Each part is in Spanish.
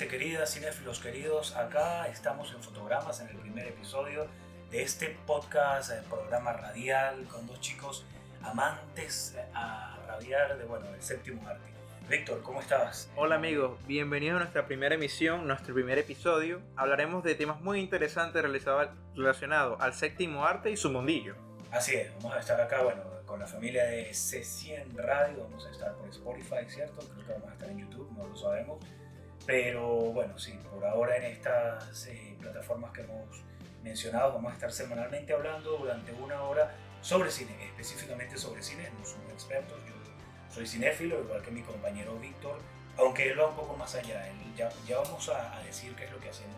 Gente querida, cinéfilos queridos. Acá estamos en Fotogramas en el primer episodio de este podcast, eh, programa radial con dos chicos amantes a rabiar de bueno, el séptimo arte. Víctor, ¿cómo estás? Hola amigos, bienvenidos a nuestra primera emisión, nuestro primer episodio. Hablaremos de temas muy interesantes relacionados al séptimo arte y su mundillo. Así es, vamos a estar acá, bueno, con la familia de C100 Radio, vamos a estar por Spotify, ¿cierto? Creo que vamos a estar en YouTube, no lo sabemos. Pero bueno, sí, por ahora en estas eh, plataformas que hemos mencionado, vamos a estar semanalmente hablando durante una hora sobre cine, específicamente sobre cine, no somos expertos, yo soy cinéfilo, igual que mi compañero Víctor, aunque él va un poco más allá, él ya, ya vamos a, a decir qué es lo que hacemos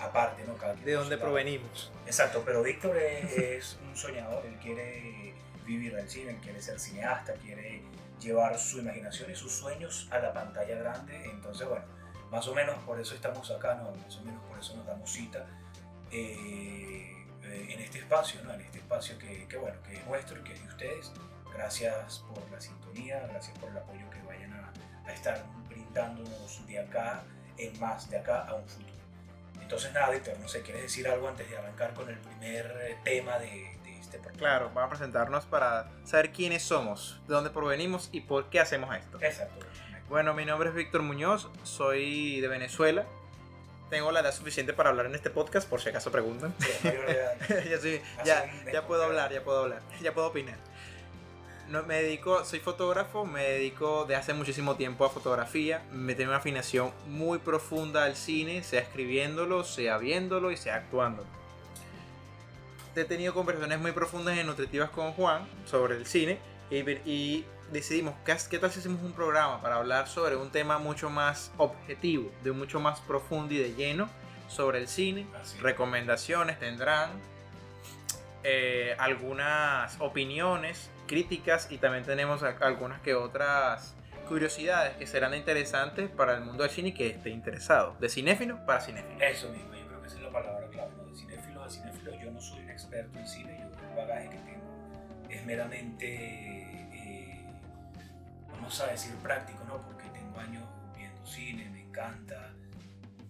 aparte, ¿no? Cada De dónde provenimos. Exacto, pero Víctor es, es un soñador, él quiere vivir del cine, él quiere ser cineasta, quiere llevar su imaginación y sus sueños a la pantalla grande. Entonces, bueno, más o menos por eso estamos acá, ¿no? más o menos por eso nos damos cita eh, eh, en este espacio, ¿no? en este espacio que, que, bueno, que es nuestro y que es de ustedes. Gracias por la sintonía, gracias por el apoyo que vayan a, a estar brindándonos de acá en más, de acá a un futuro. Entonces, nada, Víctor, no sé, ¿quieres decir algo antes de arrancar con el primer tema de, de este programa? Claro, vamos a presentarnos para saber quiénes somos, de dónde provenimos y por qué hacemos esto. Exacto. Bueno, mi nombre es Víctor Muñoz, soy de Venezuela. Tengo la edad suficiente para hablar en este podcast, por si acaso preguntan. Sí, ya, ya, ya puedo hablar, ya puedo hablar, ya puedo opinar. No, me dedico, soy fotógrafo, me dedico de hace muchísimo tiempo a fotografía, me tengo una afinación muy profunda al cine, sea escribiéndolo, sea viéndolo y sea actuándolo. He tenido conversaciones muy profundas y nutritivas con Juan sobre el cine y, y decidimos, ¿qué, ¿qué tal si hacemos un programa para hablar sobre un tema mucho más objetivo, de mucho más profundo y de lleno sobre el cine? Así. recomendaciones tendrán, eh, algunas opiniones, críticas y también tenemos algunas que otras curiosidades que serán interesantes para el mundo del cine y que esté interesado. De cinéfilo para cinéfilo. Eso mismo, yo creo que esa es la palabra clave, ¿no? De cinéfilo a cinéfilo. Yo no soy un experto en cine, yo el bagaje que tengo es meramente, vamos a decir, práctico, ¿no? Porque tengo años viendo cine, me encanta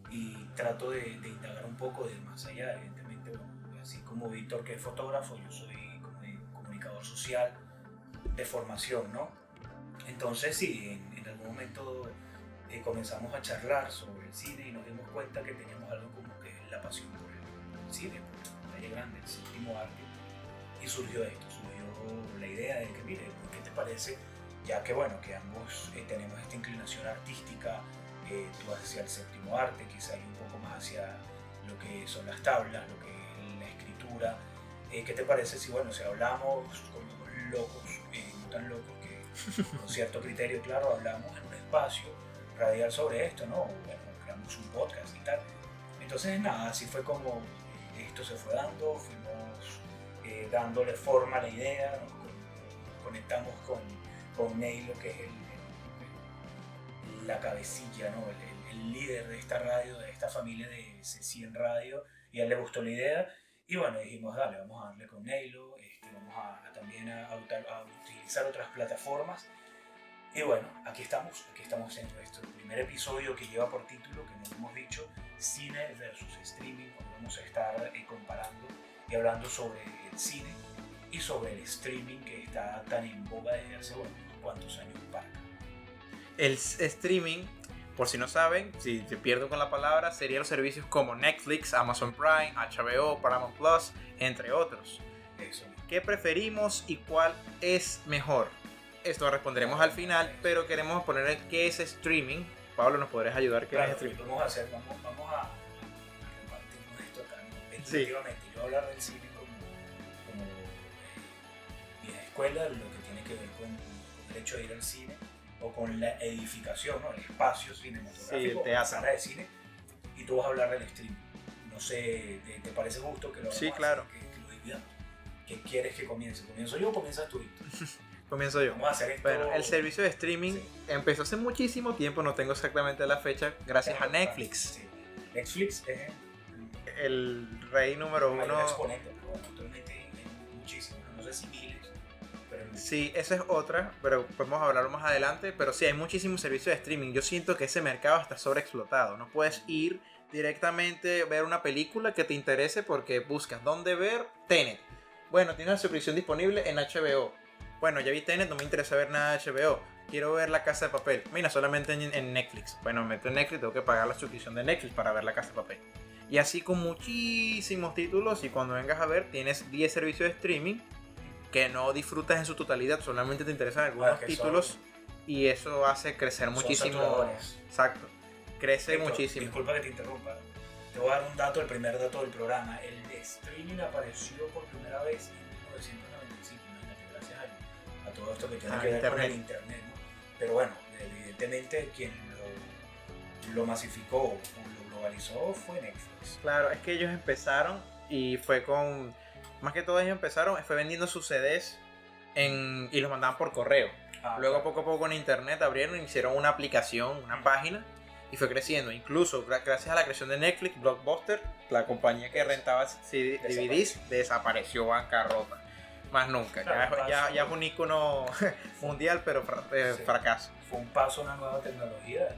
y trato de, de indagar un poco de más allá, evidentemente, bueno, así como Víctor que es fotógrafo, yo soy comuni- comunicador social de formación, ¿no? Entonces sí, en, en algún momento eh, comenzamos a charlar sobre el cine y nos dimos cuenta que teníamos algo como que la pasión por el, el cine, por la pantalla grande, el séptimo arte. Y surgió esto, surgió la idea de que, mire, ¿qué te parece? Ya que bueno, que ambos eh, tenemos esta inclinación artística, eh, tú hacia el séptimo arte, quizá yo un poco más hacia lo que son las tablas, lo que es la escritura. Eh, ¿Qué te parece si, bueno, si hablamos como locos, eh, no tan locos que con cierto criterio, claro, hablamos en un espacio radial sobre esto, ¿no? Bueno, creamos un podcast y tal. Entonces, nada, así fue como esto se fue dando, fuimos eh, dándole forma a la idea, nos con- conectamos con, con Neilo, que es el, la cabecilla, ¿no? El, líder de esta radio, de esta familia de C100 Radio, y a él le gustó la idea. Y bueno, dijimos, dale, vamos a darle con Neilo, este, vamos a, también a utilizar otras plataformas. Y bueno, aquí estamos, aquí estamos en nuestro primer episodio que lleva por título, que nos hemos dicho, cine versus streaming, donde vamos a estar eh, comparando y hablando sobre el cine y sobre el streaming que está tan en boga desde hace, bueno, cuántos años para acá. El streaming, por si no saben, si te pierdo con la palabra, serían los servicios como Netflix, Amazon Prime, HBO, Paramount Plus, entre otros. Eso. ¿Qué preferimos y cuál es mejor? Esto lo responderemos al final, pero queremos poner qué es streaming. Pablo, ¿nos podrías ayudar? ¿Qué Claro, es streaming? vamos a hacer, vamos, vamos a, a esto acá, ¿no? Definitivamente, yo voy a hablar del cine escuela, lo que tiene que ver con, con el hecho de ir al cine. o con la edificación, ¿no? el espacio cinematográfico, Sí, la sala de cine, y tú vas a hablar del streaming. No sé, ¿te, te parece justo que lo Sí, claro. Que, que lo dividamos? ¿Qué quieres que comience? ¿Comienzo yo o comienzas tú? Comienzo yo. Vamos a hacer esto. Bueno, el servicio de streaming Sí. empezó hace muchísimo tiempo, no tengo exactamente la fecha, gracias a Pero, Netflix, sí. Netflix es el el rey número uno. exponente, Sí, esa es otra, pero podemos hablarlo más adelante. Pero sí, hay muchísimos servicios de streaming. Yo siento que ese mercado está sobreexplotado. No puedes ir directamente ver una película que te interese porque buscas dónde ver Tenet. Bueno, tienes la suscripción disponible en HBO. Bueno, ya vi Tenet, no me interesa ver nada de HBO. Quiero ver La Casa de Papel. Mira, solamente en, en Netflix. Bueno, me meto en Netflix, tengo que pagar la suscripción de Netflix para ver La Casa de Papel. Y así con muchísimos títulos y cuando vengas a ver tienes 10 servicios de streaming que no disfrutas en su totalidad, solamente te interesan algunos títulos y eso hace crecer muchísimo. Exacto. Crece muchísimo. Disculpa que te interrumpa. Te voy a dar un dato, el primer dato del programa. El streaming apareció por primera vez en 1995, imagínate, gracias a, a todo esto que tiene Ah, que ver con el internet. ¿no? Pero bueno, evidentemente quien lo, lo masificó o lo globalizó fue Netflix. Claro, es que ellos empezaron y fue con. Más que todo ellos empezaron, fue vendiendo sus CDs en, y los mandaban por correo. Ah, Luego claro. poco a poco en internet abrieron, hicieron una aplicación, una página y fue creciendo. Incluso gra- gracias a la creación de Netflix, Blockbuster, la compañía que rentaba CD DVDs, desapareció bancarrota. Más nunca. Claro, ya, ya, ya es un icono mundial, pero eh, Sí. fracaso. Fue un paso a una nueva tecnología,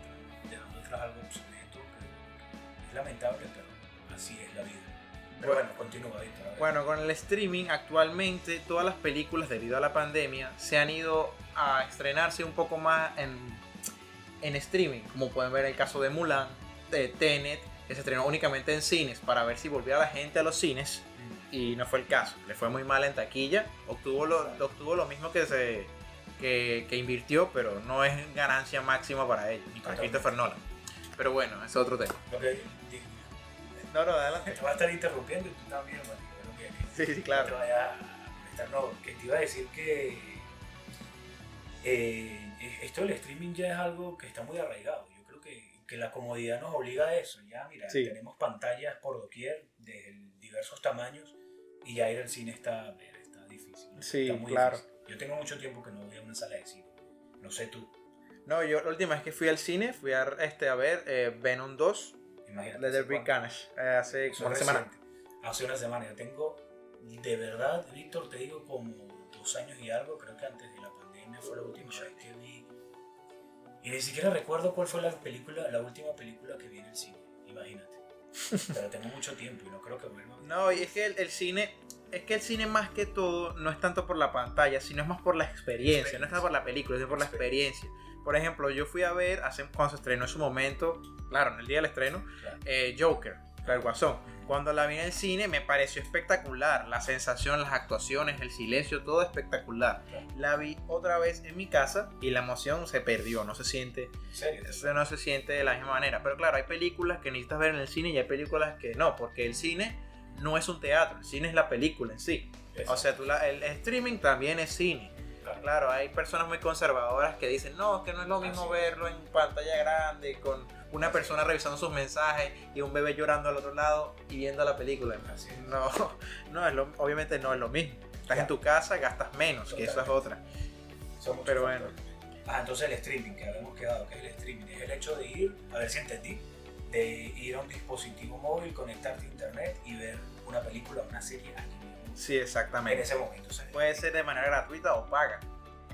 dejando atrás algo obsoleto, es lamentable, pero así es la vida. Pero Bueno. bueno, continúa. Bueno, con el streaming actualmente todas las películas debido a la pandemia se han ido a estrenarse un poco más en, en streaming, como pueden ver el caso de Mulan, de Tenet, que se estrenó únicamente en cines para ver si volvía la gente a los cines y no fue el caso, le fue muy mal en taquilla, obtuvo lo, obtuvo lo mismo que se que, que invirtió, pero no es ganancia máxima para ellos, ni para. Christopher Nolan. Pero bueno, es otro tema. Lo que- No, no, adelante. te va a estar interrumpiendo y tú también, Sí, sí, No claro. te vaya a no, que te iba a decir que eh, esto del streaming ya es algo que está muy arraigado. Yo creo que, que la comodidad nos obliga a eso. Ya, mira, Sí. tenemos pantallas por doquier de diversos tamaños y ya ir al cine está, está difícil. ¿no? Sí, Está muy claro. difícil. Yo tengo mucho tiempo que no voy a una sala de cine. No sé tú, No, yo la última vez que fui al cine fui a, este, a ver eh, Venom 2 imagínate. de ¿hace Derby cuánto? Carnage eh, hace como una semana. Hace una semana. Yo tengo, de verdad, Víctor, te digo como dos años y algo. Creo que antes de la pandemia fue la última vez que vi. Y ni siquiera recuerdo cuál fue la película, la última película que vi en el cine. Imagínate. Pero tengo mucho tiempo y no creo que vuelva. No, y es que el, el cine, es que el cine más que todo no es tanto por la pantalla, sino es más por la experiencia, no es tanto por la película, es por la experiencia. Por ejemplo, yo fui a ver, hace, cuando se estrenó en su momento, claro, en el día del estreno, Claro. eh, Joker, el Guasón. Cuando la vi en el cine me pareció espectacular, la sensación, las actuaciones, el silencio, todo espectacular. La vi otra vez en mi casa y la emoción se perdió, no se siente eso no se siente de la misma manera. Pero claro, hay películas que necesitas ver en el cine y hay películas que no, porque el cine no es un teatro, el cine es la película en sí. O sea, tú la- el streaming también es cine. Claro. Claro, hay personas muy conservadoras que dicen, no, que no es lo mismo Así verlo en pantalla grande, con una persona revisando sus mensajes y un bebé llorando al otro lado y viendo la película. Así. No, no es lo, obviamente no es lo mismo. Estás en tu casa, gastas menos, que eso es otra. Son muchos Pero bueno. Ah, entonces el streaming, que habíamos quedado, que es el streaming, es el hecho de ir, a ver si entendí, de ir a un dispositivo móvil, conectarte a internet y ver una película o una serie aquí Sí, en exactamente. ese momento. sea, Puede ser de manera gratuita o paga.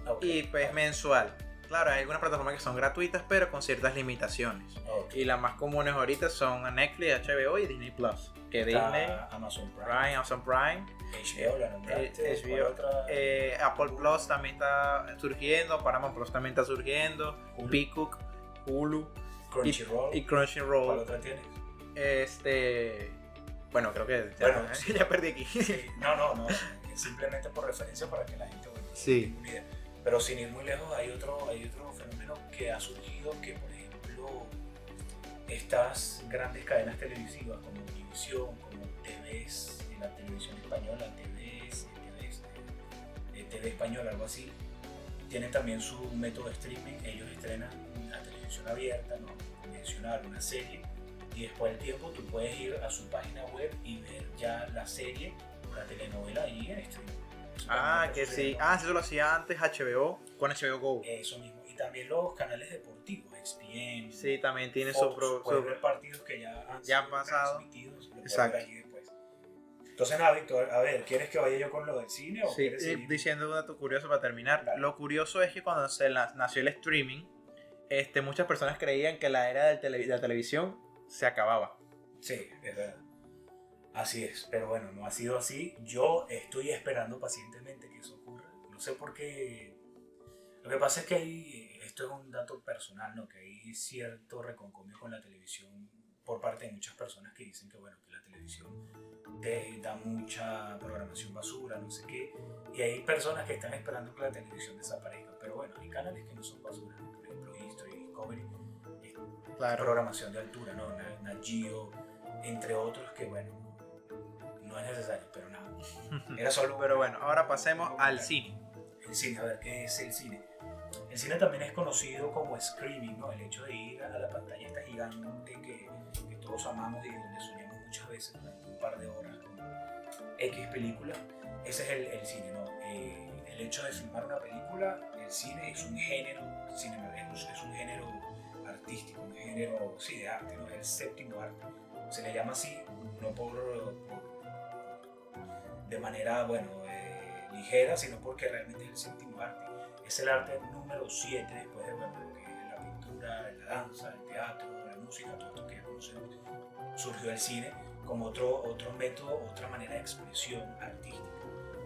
ah. Y pues mensual. Claro, hay algunas plataformas que son gratuitas, pero con ciertas limitaciones. Y las más comunes ahorita son Netflix, HBO y Disney Plus. Que Está Disney, Amazon Prime, Prime, Amazon Prime, HBO, la nombraste, eh, ¿cuál HBO, otra? eh, Apple Plus también está surgiendo, Paramount Plus también está surgiendo, Hulu. Peacock, Hulu Crunchyroll, y ¿cuál Crunchyroll. otra tienes? Este, bueno, creo que ya, Bueno, sí. ya perdí aquí. Sí, no, no, no, simplemente por referencia para que la gente bueno, Sí. tenga una idea. Pero sin ir muy lejos, hay otro, hay otro fenómeno que ha surgido que, por ejemplo, estas grandes cadenas televisivas como Univision, como TVs, en la televisión española, TVs, TVs, eh, TV española, algo así, tienen también su método de streaming. Ellos estrenan la televisión abierta, ¿no? convencional, una serie. Y después del tiempo tú puedes ir a su página web y ver ya la serie o la telenovela ahí en streaming. Ah, que sí. Ah, eso lo hacía antes HBO con HBO Go. Eso mismo. Y también los canales deportivos, ESPN. Sí, también tiene Fox, su pro. puedes su- ver partidos que ya han, Ya han pasado. transmitidos, Exacto. ver allí después. Entonces, nada, Víctor, a ver, ¿quieres que vaya yo con lo del cine o Sí, quieres y seguir? diciendo un dato curioso para terminar. Lo curioso es que cuando se nació el streaming, este, muchas personas creían que la era de la televisión se acababa. Sí, es verdad. Así es, pero bueno, no ha sido así. Yo estoy esperando pacientemente que eso ocurra. No sé por qué. Lo que pasa es que hay, esto es un dato personal, ¿no? Que hay cierto reconcomio con la televisión por parte de muchas personas que dicen que, bueno, que la televisión te da mucha programación basura, no sé qué. Y hay personas que están esperando que la televisión desaparezca. Pero bueno, hay canales que no son basura, por ejemplo, History, Discovery, es programación de altura, ¿no? Na- Nat Geo, entre otros que, bueno, no es necesario, pero nada. Era solo. Pero bueno, ahora pasemos al cine. El cine, a ver, ¿qué es el cine? El cine también es conocido como screaming, ¿no? El hecho de ir a la pantalla esta gigante que, que todos amamos y donde soñamos muchas veces durante un par de horas con X película. Ese es el, el cine, ¿no? Eh, el hecho de filmar una película, el cine es un género, cinema, es, es un género artístico, un género, sí, de arte, ¿no? Es el séptimo arte. Se le llama así, no por, por- de manera, bueno, eh, ligera, sino porque realmente es el séptimo arte. Es el arte número 7 después de bueno, lo que es la pintura, la danza, el teatro, la música, todo esto que ya conocemos. Surgió el cine como otro, otro método, otra manera de expresión artística.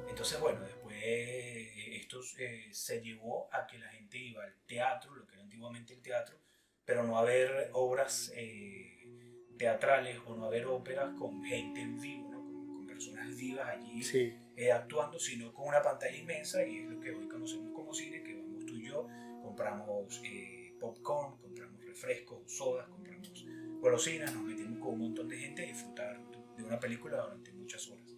Entonces, bueno, después eh, esto eh, se llevó a que la gente iba al teatro, lo que era antiguamente el teatro, pero no a ver obras eh, teatrales o no a ver óperas con gente en vivo, ¿no? con, con personas vivas allí Sí. eh, actuando, sino con una pantalla inmensa y es lo que hoy conocemos como cine, que vamos tú y yo, compramos eh, popcorn, compramos refrescos, sodas, compramos golosinas, nos metemos con un montón de gente a disfrutar de una película durante muchas horas.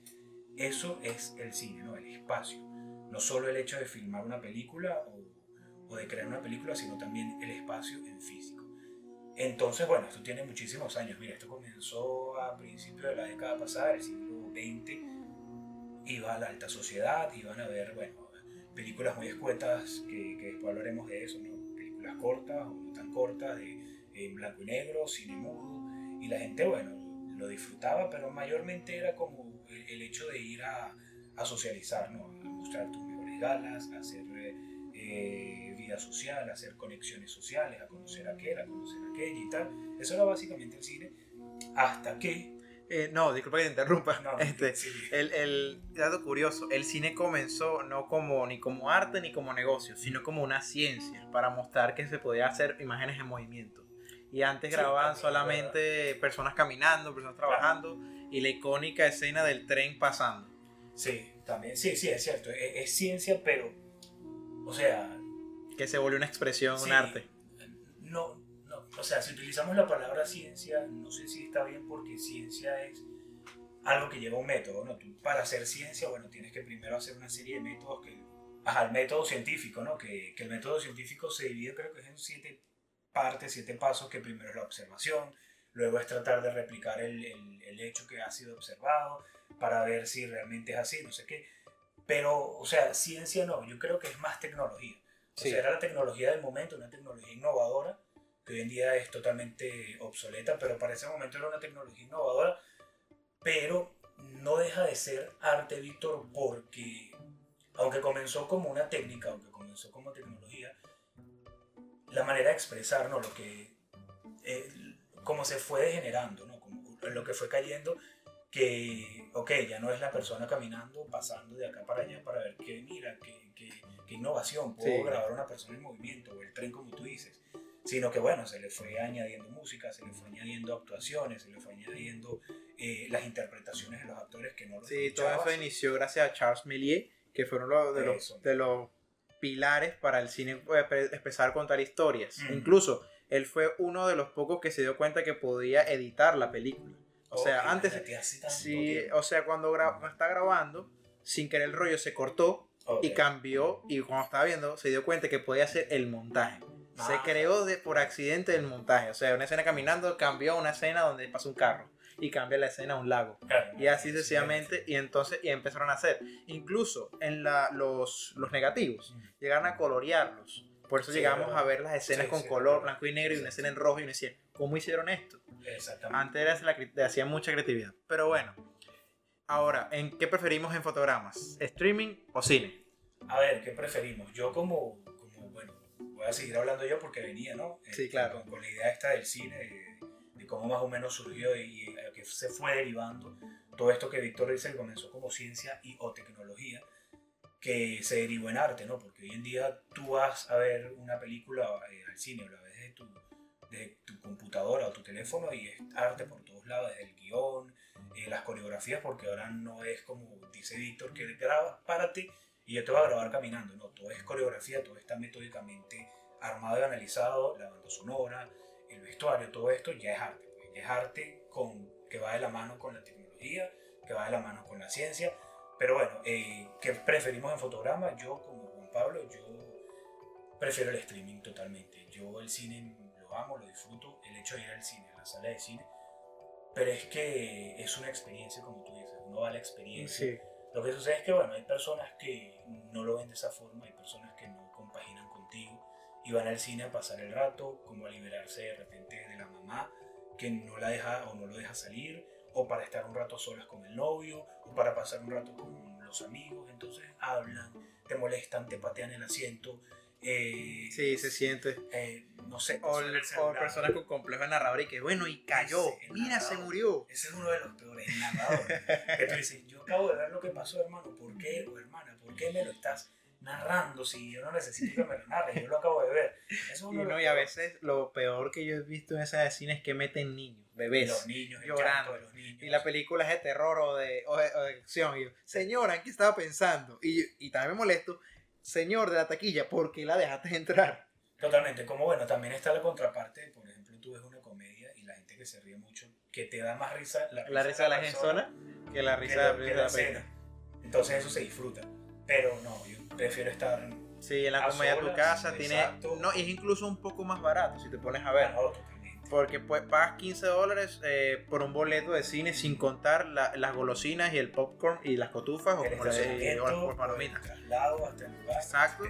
Eso es el cine, ¿no? el espacio. No solo el hecho de filmar una película o, o de crear una película, sino también el espacio en físico. Entonces, bueno, esto tiene muchísimos años. Mira, esto comenzó a principios de la década pasada, del siglo XX. Iba a la alta sociedad, iban a ver, bueno, películas muy escuetas, que, que después hablaremos de eso, ¿no? Películas cortas o no tan cortas, de, en blanco y negro, cine mudo. Y la gente, bueno, lo disfrutaba, pero mayormente era como el, el hecho de ir a, a socializar, ¿no? A mostrar tus mejores galas, a hacer eh, vida social, a hacer conexiones sociales, a conocer a aquel, a conocer a aquella y tal. Eso era básicamente el cine. Hasta que. Eh, no, disculpa que te interrumpa. No, este, sí, el, el dato curioso, el cine comenzó no como ni como arte ni como negocio, sino como una ciencia para mostrar que se podía hacer imágenes en movimiento. Y antes Sí, grababan también, solamente personas caminando, personas trabajando y la icónica escena del tren pasando. sí, también. Sí, sí, es cierto. Es, es ciencia, pero. O sea. Que se volvió una expresión, sí, un arte. No, no. O sea, si utilizamos la palabra ciencia, no sé si está bien porque ciencia es algo que lleva un método, ¿no? Tú, para hacer ciencia, bueno, tienes que primero hacer una serie de métodos que... Ajá, el método científico, ¿no? Que, que el método científico se divide, creo que es en siete partes, siete pasos, que primero es la observación, luego es tratar de replicar el, el, el hecho que ha sido observado para ver si realmente es así, no sé qué. Pero, o sea, ciencia no, yo creo que es más tecnología. O Sí. sea, era la tecnología del momento, una tecnología innovadora, que hoy en día es totalmente obsoleta, pero para ese momento era una tecnología innovadora, pero no deja de ser arte, Víctor, porque aunque comenzó como una técnica, aunque comenzó como tecnología, la manera de expresar, ¿no? Lo que, eh, como se fue degenerando, ¿no? Como lo que fue cayendo, que, ok, ya no es la persona caminando, pasando de acá para allá para ver qué, mira, qué, qué, qué innovación, puedo Sí. grabar a una persona en movimiento, o el tren como tú dices, sino que bueno, se le fue añadiendo música, se le fue añadiendo actuaciones, se le fue añadiendo eh, las interpretaciones de los actores que no los Sí, todo eso inició gracias a Charles Méliès, que fueron los, de, Eso. los, de los pilares para el cine pues, pe- empezar a contar historias. Mm. Incluso él fue uno de los pocos que se dio cuenta que podía editar la película. O sea, Ok, antes- Sí, tiempo. o sea, cuando gra- está grabando, sin querer el rollo se cortó Y cambió y cuando estaba viendo se dio cuenta que podía hacer el montaje. Se Ah. creó de, por accidente el montaje, o sea, una escena caminando cambió a una escena donde pasa un carro y cambia la escena a un lago. Y así sí, sucesivamente, y entonces y empezaron a hacer. Incluso en la, los, los negativos, Mm. llegaron a colorearlos. Por eso Sí, llegamos verdad. a ver las escenas Sí, con sí, color blanco y negro y una escena en rojo y uno decía, ¿cómo hicieron esto? Exactamente. Antes era la, cre- hacía mucha creatividad. Pero bueno, ahora, ¿en qué preferimos en fotogramas? ¿Streaming o cine? A ver, ¿qué preferimos? Yo como, como, bueno, voy a seguir hablando yo porque venía, ¿no? Sí, Este, claro. Con, con la idea esta del cine, de, de cómo más o menos surgió y, a que se fue derivando todo esto que Víctor dice que comenzó como ciencia y o tecnología, que se derivó en arte, ¿no? Porque hoy en día tú vas a ver una película eh, al cine o la ves de tu, de tu computadora o tu teléfono y es arte por todos lados, desde el guion, eh, las coreografías, porque ahora no es como dice Víctor, que grabas, párate y yo te voy a grabar caminando, no, todo es coreografía, todo está metódicamente armado y analizado, la banda sonora, el vestuario, todo esto ya es arte, pues, ya es arte con, que va de la mano con la tecnología, que va de la mano con la ciencia, pero bueno, eh, ¿qué preferimos en fotograma? Yo como Juan Pablo, yo prefiero el streaming totalmente, yo el cine lo amo, lo disfruto, el hecho de ir al cine, a la sala de cine, pero es que es una experiencia como tú dices, uno va a la experiencia. Lo que sucede es que, bueno, hay personas que no lo ven de esa forma, hay personas que no compaginan contigo y van al cine a pasar el rato, como a liberarse de repente de la mamá que no la deja o no lo deja salir, o para estar un rato solas con el novio, o para pasar un rato con los amigos. Entonces hablan, te molestan, te patean el asiento. Eh, Sí, se siente. eh, no sé, O, o personas con complejo de narrador y que bueno, y cayó. Ese, Mira, se murió. Ese es uno de los peores narradores. que tú dices, yo acabo de ver lo que pasó, hermano. ¿Por qué, o hermana? ¿Por qué me lo estás narrando si yo no necesito que me lo narres? Yo lo acabo de ver. Eso es Y, uno de no, y a veces lo peor que yo he visto en esa de cine es que meten niños, Y bebés. los niños, llorando. de los niños. Y la película es de terror o de, o de, o de acción. Y yo, señora, ¿en qué estaba pensando? Y, y también me molesto, señor de la taquilla, ¿por qué la dejaste entrar? Totalmente. Como bueno, también está la contraparte. Por ejemplo, tú ves una comedia y la gente que se ríe mucho, que te da más risa la, La risa de la persona persona que la que risa la- de que la, la. Entonces eso se disfruta. Pero no, yo prefiero estar Sí, en la comedia de tu casa tiene. exacto. No, y es incluso un poco más barato si te pones a ver. Porque pues pagas 15 dólares eh, por un boleto de cine sin contar la- las golosinas y el popcorn y las cotufas o le estacionamiento, o por palomitas. traslado hasta el lugar. Exacto.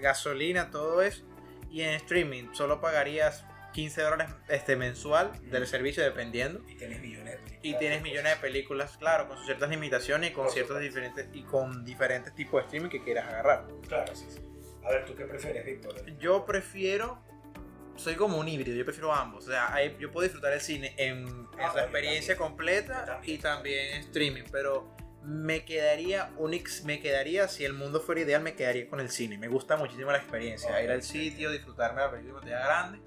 Gasolina, todo eso. Y en streaming solo pagarías 15 dólares este, mensual del servicio dependiendo. Y tienes millones de películas. Y tienes millones de películas, claro, con ciertas limitaciones y con Por ciertos diferentes y con diferentes tipos de streaming que quieras agarrar. Claro, sí, sí. A ver, ¿tú qué prefieres, Víctor? Yo prefiero, soy como un híbrido, yo prefiero ambos. O sea, hay- yo puedo disfrutar el cine en, en Ah, su experiencia también. completa también. y también streaming, pero me quedaría un ex- me quedaría si el mundo fuera ideal me quedaría con el cine. Me gusta muchísimo la experiencia, ir al sitio, disfrutarme de la película pantalla grande,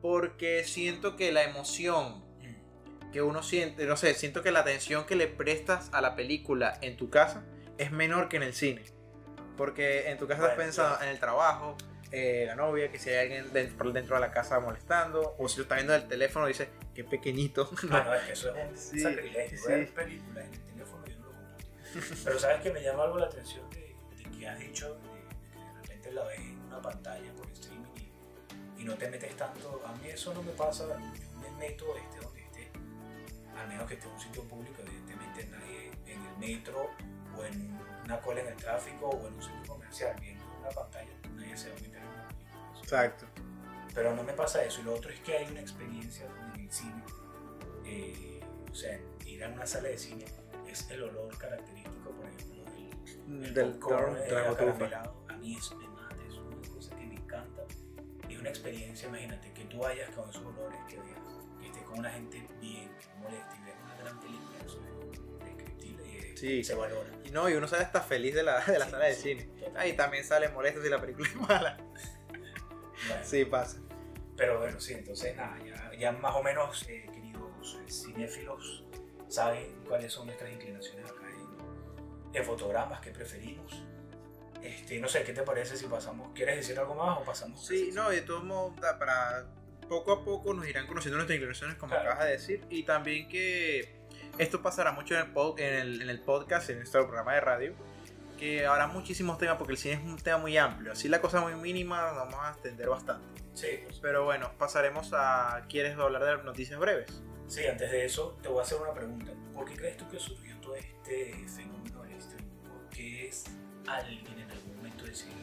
porque siento que la emoción Mm, que uno siente, no sé, siento que la atención que le prestas a la película en tu casa es menor que en el cine. Porque en tu casa estás Bueno, pensando claro. en el trabajo, eh, la novia, que si hay alguien dentro, dentro de la casa molestando, o si lo está viendo el teléfono dice, qué pequeñito. Ah, no, es que eso es un Sí, sacrilegio. sí. Ver películas en el teléfono yo no lo comparto. Pero sabes que me llama algo la atención de, de que has dicho de, de que de repente la ves en una pantalla por streaming y, y no te metes tanto. A mí eso no me pasa. Yo me meto esté donde esté. Al menos que esté en un sitio público, evidentemente nadie en el metro o en una cola en el tráfico o en un centro comercial viendo una pantalla, nadie se va a meter en una película. Eso- Exacto. pero no me pasa eso. Y lo otro es que hay una experiencia en el cine. eh, o sea, ir a una sala de cine es el olor característico, por ejemplo, del, el Del popcorn, corn, eh, de cotufa. acaramelado. A mí eso me mata, es una cosa que me encanta. Es una experiencia, imagínate, que tú vayas con esos olores, que veas, que estés con una gente bien, que no moleste y veas una gran película, eso es eh, Sí. se valora. Y no, y uno sale hasta feliz de la, de la Sí, sala de sí, cine. totalmente. Ahí también sale molesto si la película es mala. Bueno, Sí, pasa. Pero bueno, sí, entonces nada, ya, ya más o menos, eh, queridos eh, cinéfilos, saben cuáles son nuestras inclinaciones acá en, en fotogramas, qué preferimos. Este, no sé, ¿qué te parece si pasamos? ¿Quieres decir algo más o pasamos? Sí, no, de todos modos, para poco a poco nos irán conociendo nuestras inclinaciones, como Claro. acabas de decir, y también que esto pasará mucho en el, pod- en el, en el podcast, en nuestro programa de radio, que habrá muchísimos temas porque el cine es un tema muy amplio. Así la cosa muy mínima vamos a extender bastante. Sí, pues. Pero bueno, pasaremos a... ¿Quieres hablar de noticias breves? Sí, antes de eso te voy a hacer una pregunta. ¿Por qué crees tú que surgió todo este fenómeno del streaming? ¿Por qué es alguien en algún momento decidió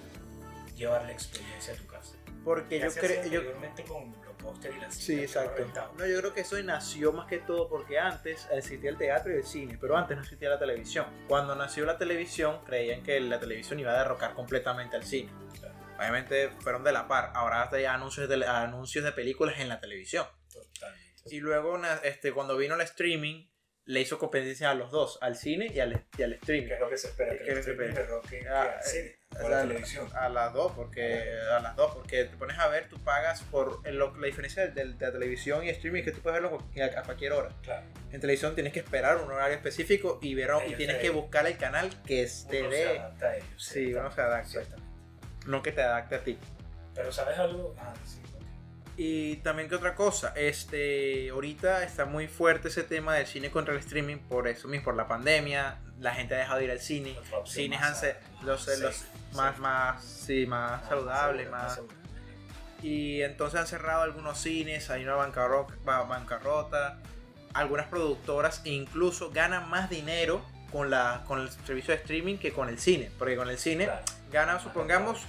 llevar la experiencia a tu casa? Porque Ya yo creo... Yo... con y las Sí, exacto. No, yo creo que eso nació más que todo porque antes existía el teatro y el cine, pero antes no existía la televisión. Cuando nació la televisión, creían que la televisión iba a derrocar completamente al cine. Claro. Obviamente fueron de la par. Ahora hasta hay anuncios de, anuncios de películas en la televisión. Totalmente. Y luego, este, cuando vino el streaming, le hizo competencia a los dos, al cine y al, y al streaming. ¿Qué es lo que se espera? ¿Qué Que es lo el que se streaming espera? que Ah, al cine O a la televisión. A las dos, porque a las dos, porque te pones a ver, tú pagas por lo- la diferencia del- del- de, la televisión y streaming es que tú puedes verlo a, a cualquier hora. Claro. En televisión tienes que esperar un horario específico y ver y tienes que buscar el canal que te dé, a. Sí, uno se adapta. No que te adapte a ti. Pero ¿sabes algo? Ah, sí. Y también que otra cosa, este, ahorita está muy fuerte ese tema del cine contra el streaming por eso mismo, por la pandemia, la gente ha dejado de ir al cine, cines han los, más los más, más, sí, más saludables, más, y entonces han cerrado algunos cines, hay una bancarrota, bancarrota. Algunas productoras incluso ganan más dinero con, la, con el servicio de streaming que con el cine, porque con el cine Claro. ganan, supongamos,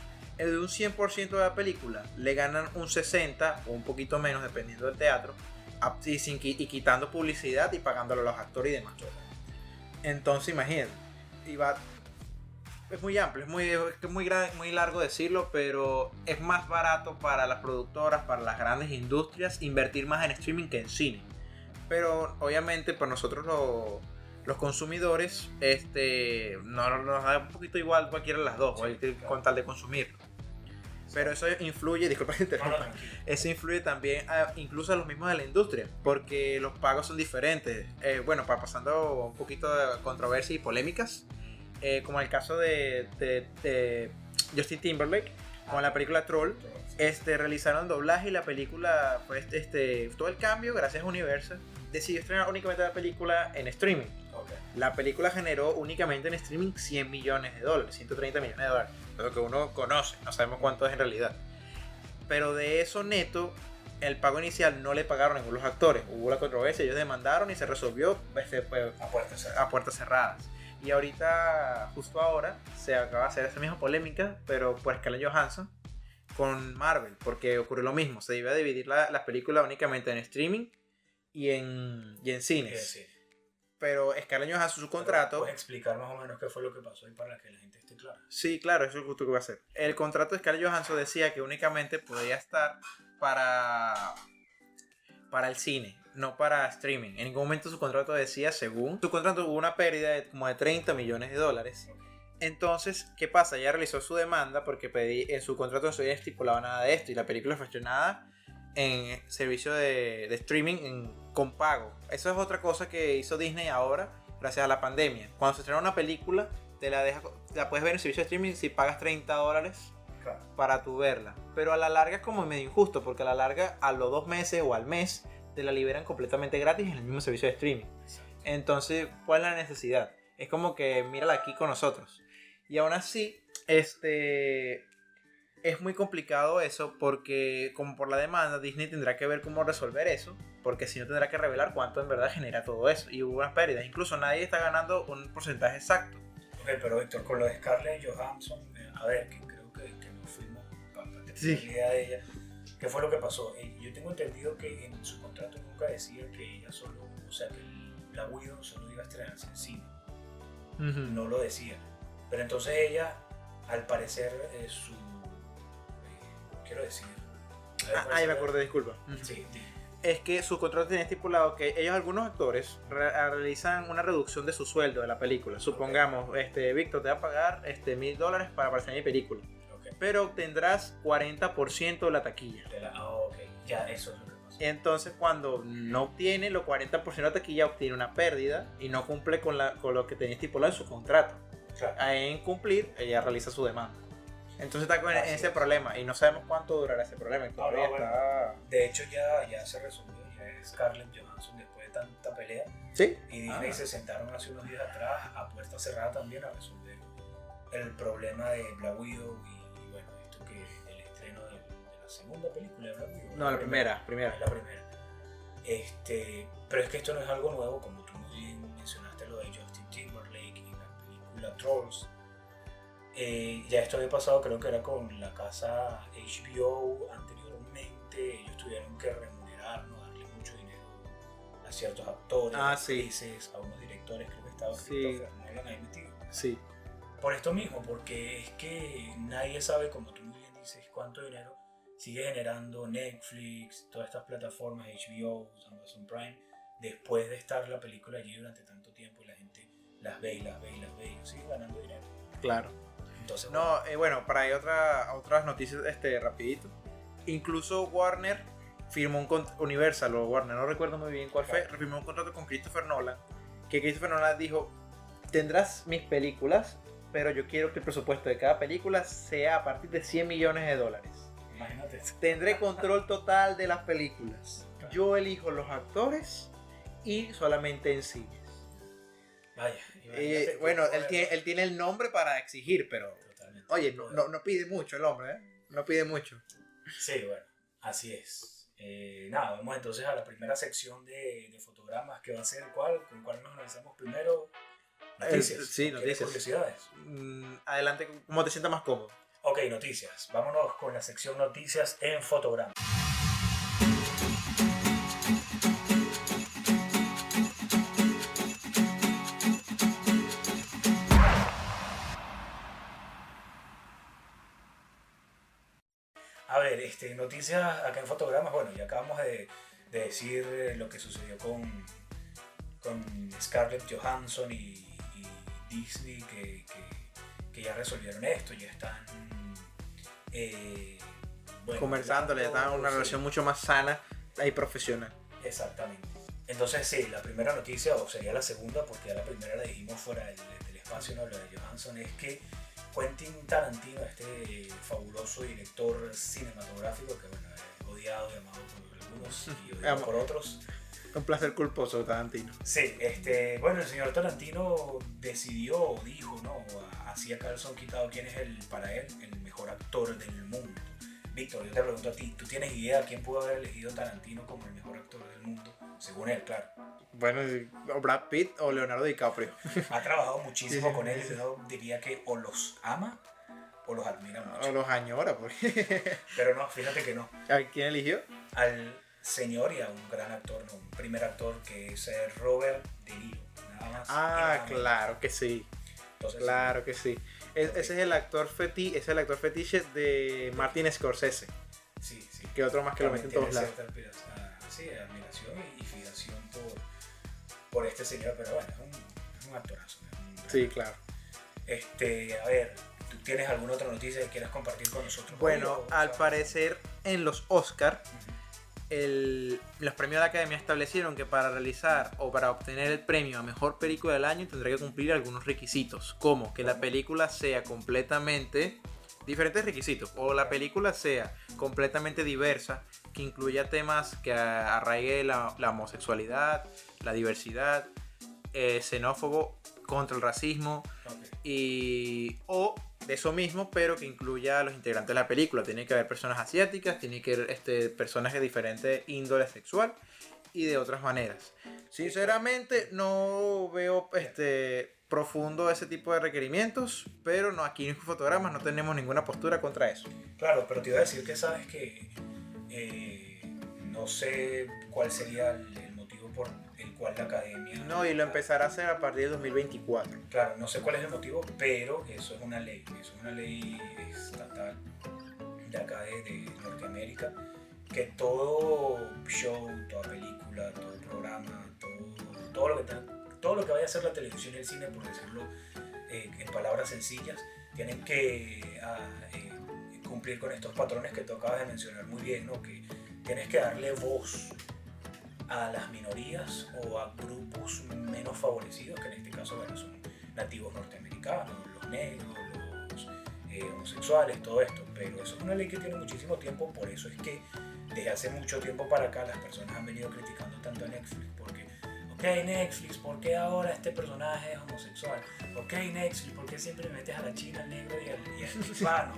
de un 100% de la película, le ganan un 60 o un poquito menos, dependiendo del teatro, y, sin y quitando publicidad y pagándolo a los actores y demás. Entonces, imagínate, y va- es muy amplio, es muy, es muy, gran- muy largo decirlo, pero es más barato para las productoras, para las grandes industrias, invertir más en streaming que en cine. Pero obviamente para nosotros lo- los consumidores, este, no nos da un poquito igual cualquiera de las dos, Sí, claro. con tal de consumirlo. Pero eso influye, disculpa que interrumpa, eso influye también a- incluso a los mismos de la industria, porque los pagos son diferentes. Eh, bueno, para pasando un poquito de controversia y polémicas, eh, como el caso de, de- de Justin Timberlake con la película Troll, este, realizaron doblaje y la película, pues, este, todo el cambio, gracias a Universal, decidió estrenar únicamente la película en streaming. Ok. La película generó únicamente en streaming 100 millones de dólares, 130 millones de dólares, lo que uno conoce, no sabemos cuánto es en realidad. Pero de eso neto, el pago inicial no le pagaron a ninguno de los actores. Hubo la controversia, ellos demandaron y se resolvió pues, A puerta cerrada. a puertas cerradas. Y ahorita, justo ahora, se acaba de hacer esa misma polémica, pero por Scarlett Johansson con Marvel, porque ocurrió lo mismo. Se iba a dividir la, la película únicamente en streaming y en, y en cines. Pero Scarlett Johansson, su contrato. ¿Puedes explicar más o menos qué fue lo que pasó y para que la gente esté clara? Sí, claro, eso es justo lo que va a hacer. El contrato de Scarlett Johansson decía que únicamente podía estar para, para el cine, no para streaming. En ningún momento su contrato decía, según su contrato, hubo una pérdida de como de 30 millones de dólares. Entonces, ¿qué pasa? Ella realizó su demanda porque pedí, en su contrato no se había estipulado nada de esto y la película fue estrenada en servicio de, de streaming en- con pago. Eso es otra cosa que hizo Disney ahora, gracias a la pandemia. Cuando se estrena una película, te la, deja, la puedes ver en servicio de streaming si pagas 30 dólares Claro. para tu verla. Pero a la larga es como medio injusto, porque a la larga, a los dos meses o al mes, te la liberan completamente gratis en el mismo servicio de streaming. Entonces, ¿cuál es la necesidad? Es como que mírala aquí con nosotros. Y aún así, este es muy complicado eso porque como por la demanda Disney tendrá que ver cómo resolver eso, porque si no tendrá que revelar cuánto en verdad genera todo eso y hubo unas pérdidas, incluso nadie está ganando un porcentaje exacto. Ok, pero Héctor, con lo de Scarlett Johansson, eh, a ver, que creo que, que nos fuimos Sí. idea de ella. ¿Qué fue lo que pasó? Eh, yo tengo entendido que en su contrato nunca decía que ella solo, o sea, que la Widow solo iba a estrenarse en cine. No lo decía. Pero entonces ella, al parecer, eh, su. Quiero decir. Ah, ahí me acordé, disculpa. Sí, sí. es que su contrato tiene estipulado que ellos, algunos actores, re- realizan una reducción de su sueldo de la película. Supongamos, este, Víctor te va a pagar este, mil dólares para aparecer en mi película, Ok. pero obtendrás 40% de la taquilla. De la- ah, ok, ya, eso es lo que pasó. Entonces, cuando no obtiene los 40% de la taquilla, obtiene una pérdida y no cumple con, la, con lo que tenía estipulado en su contrato. Claro. En incumplir, ella realiza su demanda. Entonces está con Así ese es. problema y no sabemos cuánto durará ese problema. Todavía no, bueno. está... De hecho, ya, ya se resolvió. Ya es Scarlett Johansson después de tanta pelea. ¿Sí? Y Disney Ah. se sentaron hace unos días atrás a puerta cerrada también a resolver el problema de Black Widow y, bueno, esto que el estreno de, de la segunda película de Black Widow. No, la primera, primera. La primera. Este, pero es que esto no es algo nuevo, como tú muy bien mencionaste lo de Justin Timberlake y la película Trolls. Eh, ya esto había pasado, creo que era con la casa HBO anteriormente. Ellos tuvieron que remunerar, ¿no? darle mucho dinero a ciertos actores, Ah, sí. actrices, a unos directores, creo que estaba Sí. Nolan ahí metido. Sí. Por esto mismo, porque es que nadie sabe, como tú muy bien dices, cuánto dinero sigue generando Netflix, todas estas plataformas, HBO, Amazon Prime, después de estar la película allí durante tanto tiempo y la gente las ve y las ve y las ve y sigue ganando dinero. Claro. Entonces, bueno, No, eh, bueno, para ahí otra, otras noticias, este, rapidito. Incluso Warner firmó un con- Universal o Warner, no recuerdo muy bien cuál fue, firmó un contrato con Christopher Nolan. Que Christopher Nolan dijo, tendrás mis películas, pero yo quiero que el presupuesto de cada película sea a partir de 100 millones de dólares. imagínate. Tendré control total de las películas. Yo elijo los actores y solamente en cines. Vaya, Eh, bueno, él tiene, él tiene el nombre para exigir, pero Totalmente. Oye, no, no, no pide mucho el hombre, ¿eh? No pide mucho. Sí, bueno, así es. Eh, nada, vamos entonces a la primera sección de, de fotogramas que va a ser cuál, con cuál nos lanzamos primero. Noticias. Eh, sí, ¿Quieres noticias. curiosidades? Mm, adelante, como te sientas más cómodo. Ok, noticias. Vámonos con la sección noticias en fotograma. Este, noticias acá en fotogramas. Bueno, ya acabamos de, de decir eh, lo que sucedió con, con Scarlett Johansson y, y Disney, que, que- que ya resolvieron esto, ya están eh, bueno, Conversando, le dan una sí. relación mucho más sana y profesional. Exactamente. Entonces, sí, la primera noticia, o sería la segunda, porque ya la primera la dijimos fuera del, del espacio, ¿no? Lo de Johansson, es que Quentin Tarantino, este fabuloso director cinematográfico, que bueno, es odiado y amado por algunos y odiado por otros. Un placer culposo, Tarantino. Sí, este, bueno, el señor Tarantino decidió, o dijo, ¿no? Así a calzón quitado quién es el, para él, el mejor actor del mundo. Víctor, yo te pregunto a ti, ¿tú tienes idea quién pudo haber elegido Tarantino como el mejor actor del mundo? Según él, claro. Bueno, o Brad Pitt o Leonardo DiCaprio. Ha trabajado muchísimo Sí, con él yo diría que o los ama o los admira O mucho. los añora, porque. Pero no, fíjate que no. ¿A quién eligió? Al señor y a un gran actor, no, un primer actor que es Robert De Niro. Nada más. Ah, nada claro que sí. Entonces, Claro que sí. Es- ese es el actor feti es el actor fetiche de Martin Scorsese. Sí, sí. Que otro más que lo mete en todos lados. ah, sí, admiración y, y fijación por, por este señor, pero bueno, es un, es un actorazo. un Sí, claro. Este, a ver, ¿tú tienes alguna otra noticia que quieras compartir con nosotros? Bueno, hoy, al parecer en los Oscar. El- los premios de la Academia establecieron que para realizar o para obtener el premio a mejor película del año tendrá que cumplir algunos requisitos, como que la película sea completamente diferentes requisitos, o la película sea completamente diversa, que incluya temas que arraigue la, la homosexualidad, la diversidad, eh, xenófobo, contra el racismo, y o de eso mismo, pero que incluya a los integrantes de la película. Tiene que haber personas asiáticas, tiene que haber este, personas de diferente índole sexual y de otras maneras. Sinceramente no veo este profundo ese tipo de requerimientos, pero no aquí en fotogramas no tenemos ninguna postura contra eso. Claro, pero te iba a decir que sabes que eh, no sé cuál sería el, motivo por cual la academia. No, y lo empezará a hacer a partir de 2024. Claro, no sé cuál es el motivo, pero eso es una ley, eso es una ley estatal de acá de, de Norteamérica, que todo show, toda película, todo programa, todo, todo, lo que todo lo que vaya a ser la televisión y el cine, por decirlo eh, en palabras sencillas, tienen que ah, eh, cumplir con estos patrones que tú acabas de mencionar muy bien, ¿no? que tienes que darle voz a las minorías o a grupos menos favorecidos, que en este caso bueno, son nativos norteamericanos, los negros, los eh, homosexuales, todo esto. Pero eso es una ley que tiene muchísimo tiempo, por eso es que desde hace mucho tiempo para acá las personas han venido criticando tanto a Netflix, porque, Ok, Netflix, ¿por qué ahora este personaje es homosexual? Ok, Netflix, ¿por qué siempre metes a la china, al negro y al, y al hispano?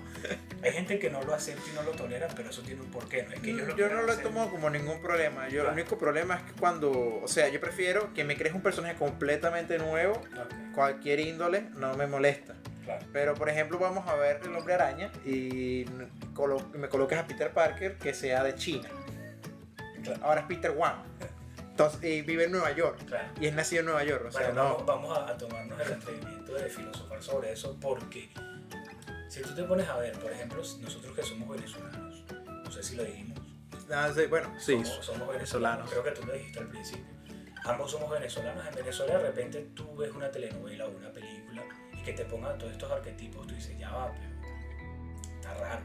Hay gente que no lo acepta y no lo tolera, pero eso tiene un porqué, ¿no? Es que lo yo no lo hacer. tomo como ningún problema. Yo, Claro. El único problema es que cuando. O sea, yo prefiero que me crees un personaje completamente nuevo, Ok, cualquier índole, no me molesta. claro. Pero, por ejemplo, vamos a ver el hombre araña y me coloques a Peter Parker que sea de China. Claro. Ahora es Peter Wang. Entonces, y vive en Nueva York. Claro. Y es nacido en Nueva York. O sea, Bueno, no. vamos, vamos a, a tomarnos el atrevimiento de filosofar sobre eso porque si tú te pones a ver, por ejemplo, nosotros que somos venezolanos, no sé si lo dijimos, Ah, sí, bueno, sí. somos, somos venezolanos, venezolanos. creo que tú lo dijiste al principio, ambos somos venezolanos, en Venezuela de repente tú ves una telenovela o una película y que te pongan todos estos arquetipos, tú dices, ya va, pero está raro.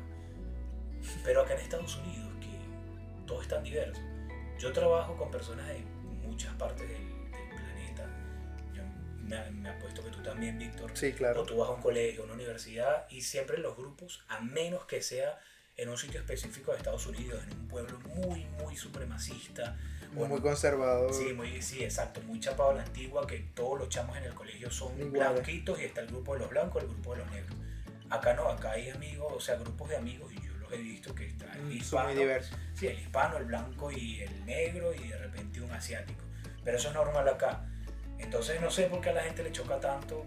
Pero acá en Estados Unidos, que todo es tan diverso, yo trabajo con personas de muchas partes del, del planeta, yo me, me apuesto que tú también, Víctor, Sí, o claro. tú vas a un colegio, a una universidad, y siempre los grupos, a menos que sea en un sitio específico de Estados Unidos, en un pueblo muy, muy supremacista, o Muy un- conservador. Sí, muy, sí, exacto, muy chapado a la antigua, que todos los chamos en el colegio son Iguales. blanquitos y está el grupo de los blancos, el grupo de los negros. Acá no, acá hay amigos, o sea, grupos de amigos, he visto que está el Mm, Son hispano, muy diversos. sí, el hispano, el blanco y el negro, y de repente un asiático. Pero eso es normal acá. Entonces no sé por qué a la gente le choca tanto,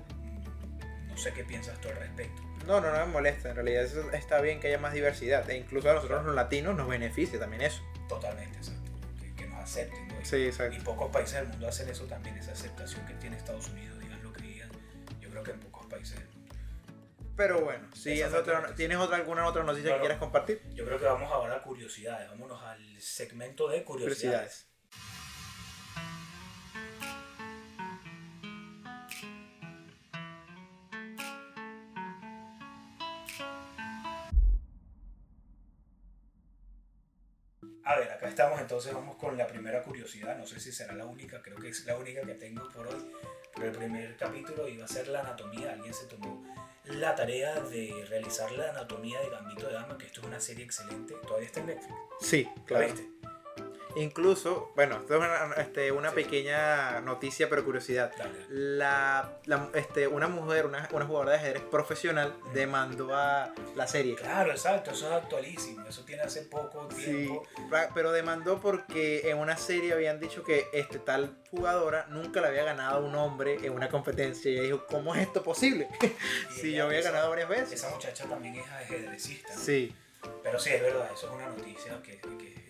no sé qué piensas tú al respecto. No, no, no me molesta. En realidad eso está bien que haya más diversidad. E incluso a nosotros los latinos nos beneficia también eso. Totalmente, exacto. Que, que nos acepten, ¿no? Y- Sí, Y exacto. pocos países del mundo hacen eso también, esa aceptación que tiene Estados Unidos, digan lo que digan. Yo creo que en pocos países del mundo. Pero bueno, si Esa es fue otra-. ¿tienes otra, alguna otra noticia No, que quieras compartir? Yo creo que vamos ahora a curiosidades. Vámonos al segmento de curiosidades. A ver, acá estamos, entonces vamos con la primera curiosidad. No sé si será la única, creo que es la única que tengo por hoy. Pero el primer capítulo iba a ser la anatomía. Alguien se tomó la tarea de realizar la anatomía de Gambito de Dama, que esto es una serie excelente. Todavía está en Netflix. Sí, ¿La claro. viste? Incluso, bueno, esto es una, este, una Sí. pequeña noticia, pero curiosidad. La, la- este, una mujer, una, una jugadora de ajedrez profesional, demandó a la serie. Claro, exacto, eso es actualísimo. Eso tiene hace poco Sí, tiempo. pa- pero demandó porque en una serie habían dicho que este tal jugadora nunca le había ganado a un hombre en una competencia. Y ella dijo, ¿cómo es esto posible? Si yo había esa- ganado varias veces. Esa muchacha también es ajedrecista. ¿no? Sí, Pero sí, es verdad, eso es una noticia que, que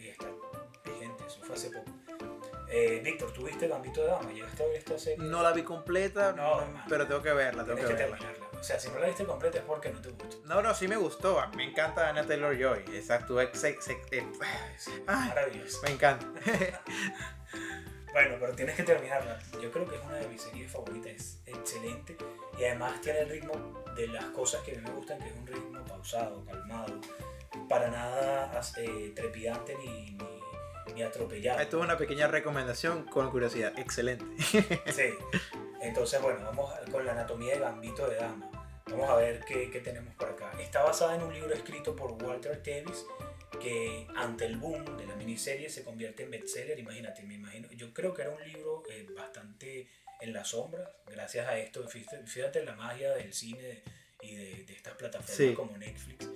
fue hace poco. Eh, Víctor, ¿tú viste Gambito de Dama? ¿Llegaste a ver esta serie? no la vi completa, No, no, pero tengo que verla, tengo que que verla. terminarla. O sea, si no la viste completa es porque no te gusta. No, no, sí me gustó. Me encanta Anna Taylor Joy. Exacto, ex, ex- ex- ex- Sí, Ay. maravilloso. me encanta. Bueno, pero tienes que terminarla. Yo creo que es una de mis series favoritas, es excelente. Y además tiene el ritmo de las cosas que a mí me gustan, que es un ritmo pausado, calmado. Para nada eh, trepidante ni, ni, ni atropellado. Esto es una pequeña recomendación con curiosidad. Excelente. Sí. Entonces, bueno, vamos con la anatomía de Gambito de Dama. Vamos a ver qué, qué tenemos por acá. Está basada en un libro escrito por Walter Tevis que ante el boom de la miniserie se convierte en bestseller. Imagínate, me imagino. Yo creo que era un libro eh, bastante en la sombra. Gracias a esto, fíjate, fíjate la magia del cine y de, de estas plataformas Sí. como Netflix.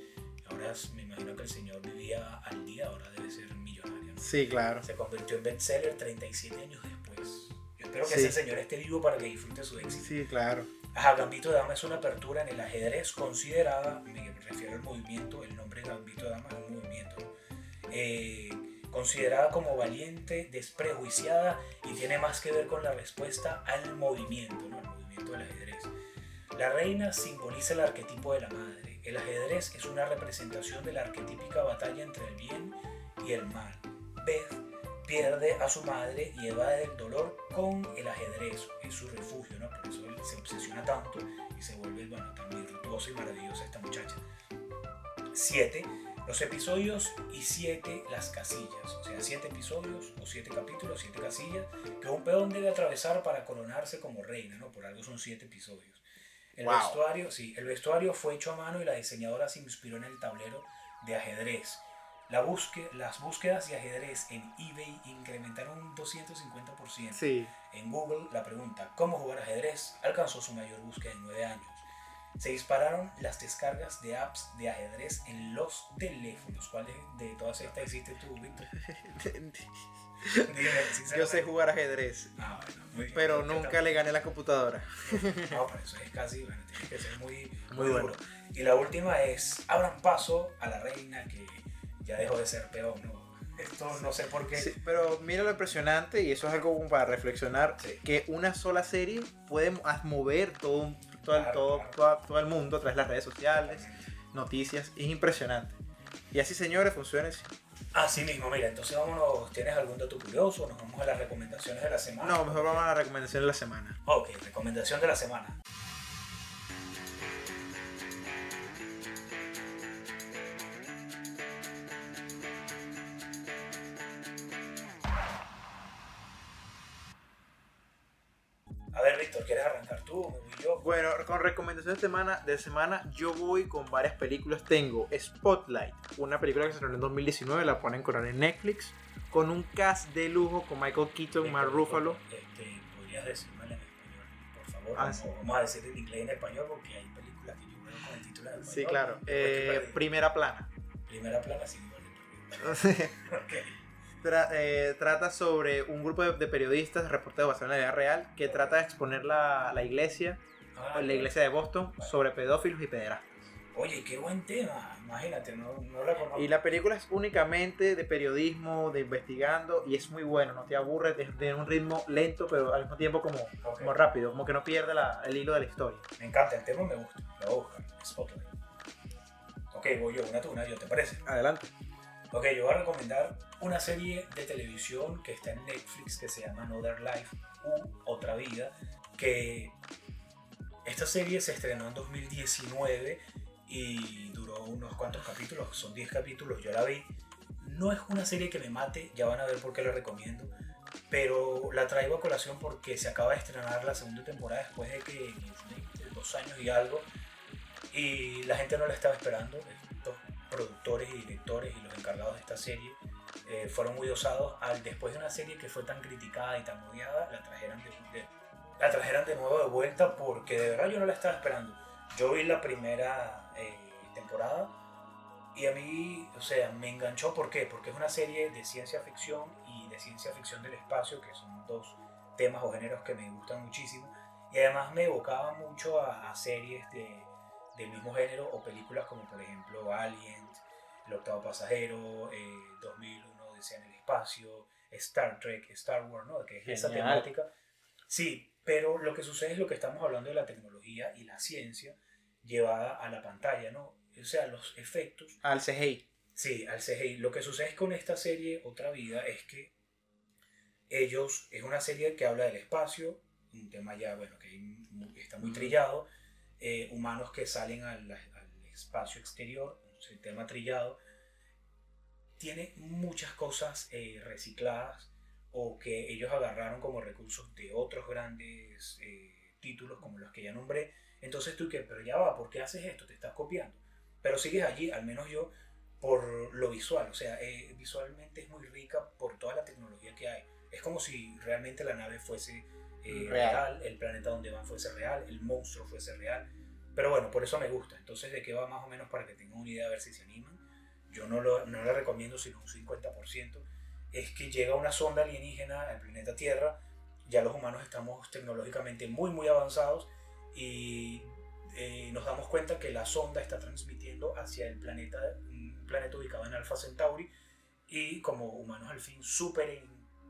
Ahora me imagino que el señor vivía al día, ahora debe ser millonario. ¿no? Sí, claro. Se convirtió en bestseller 37 años después. Yo espero que Sí. ese señor esté vivo para que disfrute su éxito. Sí, claro. Ajá, Gambito de Dama es una apertura en el ajedrez considerada, me refiero al movimiento, el nombre Gambito de Dama es un movimiento. Eh, considerada como valiente, desprejuiciada y tiene más que ver con la respuesta al movimiento, ¿no? al movimiento del ajedrez. La reina simboliza el arquetipo de la madre. El ajedrez es una representación de la arquetípica batalla entre el bien y el mal. Beth pierde a su madre y evade el dolor con el ajedrez. Es su refugio, ¿no? Por eso él se obsesiona tanto y se vuelve, bueno, tan virtuosa y maravillosa esta muchacha. 7. Los episodios y 7 las casillas. O sea, 7 episodios o 7 capítulos, 7 casillas que un peón debe atravesar para coronarse como reina, ¿no? Por algo son 7 episodios. El Wow. vestuario, sí, el vestuario fue hecho a mano y la diseñadora se inspiró en el tablero de ajedrez. la las búsquedas de ajedrez en eBay incrementaron un 250%. Sí. En Google, la pregunta ¿Cómo jugar ajedrez? alcanzó su mayor búsqueda en 9 años. Se dispararon las descargas de apps de ajedrez en los teléfonos. ¿Cuáles de todas estas existe tú, Víctor? Yo sé jugar ajedrez, Ah, bueno, pero ¿Qué nunca le gané la computadora. No, pero eso es casi, bueno, tiene que ser muy, Muy muy bueno. duro. Y la última es, abran paso a la reina que ya dejó de ser peor, ¿no? Esto no sé por qué. Sí, pero mira lo impresionante, y eso es algo como para reflexionar, Sí. que una sola serie puede mover todo, un- todo, el, todo, toda- todo el mundo a través de las redes sociales, noticias, es impresionante. Y así, señores, funciona así. Así mismo, mira, entonces vámonos, ¿tienes algún dato curioso? Nos vamos a las recomendaciones de la semana. No, mejor vamos a la recomendación de la semana. Ok, recomendación de la semana. Recomendación de semana, de semana, yo voy con varias películas. Tengo Spotlight, una película que se estrenó en 2019, la ponen con en Netflix, con un cast de lujo con Michael Keaton, Mark Ruffalo. Este, ¿Podrías decírmelo en español? Por favor, Ah, vamos, sí. vamos a decir en inglés y en español porque hay películas que yo veo con el título en español. Sí, claro. Eh, primera plana. Primera plana, sí. Ok. Tra- eh, trata sobre un grupo de, de periodistas, reporteros basados en la vida real, que trata de exponer la, la iglesia, Ah, la iglesia de Boston, sobre pedófilos y pederastas. Oye, qué buen tema. Imagínate, no, no la conozco. Y la película es únicamente de periodismo, de investigando, y es muy bueno, no te aburre, es de un ritmo lento, pero al mismo tiempo como, como rápido, como que no pierde la- el hilo de la historia. Me encanta el tema, me gusta. Lo voy a. Spotlight. Ok, voy yo, una tú, una yo, ¿te parece? Adelante. Ok, yo voy a recomendar una serie de televisión que está en Netflix que se llama Another Life u Otra Vida, que esta serie se estrenó en 2019 y duró unos cuantos capítulos, son 10 capítulos, yo la vi. No es una serie que me mate, ya van a ver por qué la recomiendo, pero la traigo a colación porque se acaba de estrenar la segunda temporada después de que de dos años y algo y la gente no la estaba esperando. Estos productores y directores y los encargados de esta serie eh, fueron muy osados al después de una serie que fue tan criticada y tan odiada, la trajeran de, de- la trajeran de nuevo de vuelta porque de verdad yo no la estaba esperando. Yo vi la primera eh, temporada y a mí, o sea, me enganchó. ¿Por qué? Porque es una serie de ciencia ficción y de ciencia ficción del espacio, que son dos temas o géneros que me gustan muchísimo. Y además me evocaba mucho a, a series de, del mismo género o películas como por ejemplo Alien, El octavo pasajero, eh, 2001 Odisea en el espacio, Star Trek, Star Wars, ¿no? Que es esa Genial. temática. Sí, pero lo que sucede es lo que estamos hablando de la tecnología y la ciencia llevada a la pantalla, ¿no? O sea, los efectos Al CGI. Sí, al CGI. Lo que sucede con esta serie, Otra Vida, es que ellos, es una serie que habla del espacio, un tema ya, bueno, que está muy trillado, eh, humanos que salen al, al espacio exterior, un tema trillado, tiene muchas cosas eh, recicladas o que ellos agarraron como recursos de otros grandes eh, títulos como los que ya nombré. Entonces tú que, pero ya va, ¿por qué haces esto? Te estás copiando. Pero sigues allí, al menos yo, por lo visual. O sea, eh, visualmente es muy rica por toda la tecnología que hay. Es como si realmente la nave fuese eh, Real. real. el planeta donde van fuese real, el monstruo fuese real. Pero bueno, por eso me gusta. Entonces, ¿de qué va más o menos para que tengan una idea a ver si se animan? Yo no, lo, no la recomiendo sino un 50%. Es que llega una sonda alienígena al planeta Tierra. Ya los humanos estamos tecnológicamente muy, muy avanzados y eh, nos damos cuenta que la sonda está transmitiendo hacia el planeta, un planeta ubicado en Alpha Centauri, y como humanos al fin súper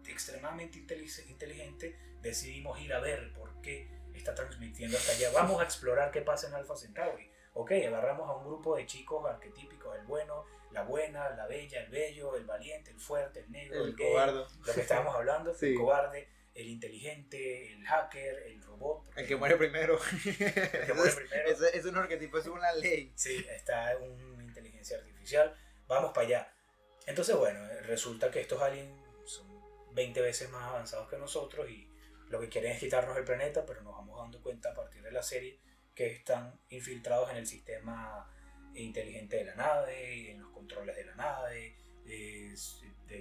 extremadamente inteligente, decidimos ir a ver por qué está transmitiendo hasta allá. Vamos a explorar qué pasa en Alpha Centauri. Ok, agarramos a un grupo de chicos arquetípicos, el bueno, la buena, la bella, el bello, el valiente, el fuerte, el negro, el, El gay, cobardo. lo que estábamos hablando, Sí. el cobarde, el inteligente, el hacker, el robot. El que muere primero. El que muere primero. Ese es un arquetipo, es una ley. Sí, está una inteligencia artificial. Vamos para allá. Entonces, bueno, resulta que estos aliens son 20 veces más avanzados que nosotros y lo que quieren es quitarnos el planeta, pero nos vamos dando cuenta a partir de la serie que están infiltrados en el sistema inteligente de la nave, en los controles de la nave,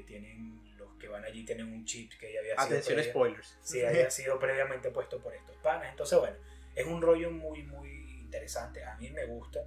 tienen los que van allí tienen un chip que ya había sido Atención, previa- spoilers. sí, había sido previamente puesto por estos panas. Entonces, bueno, es un rollo muy, muy interesante. A mí me gusta.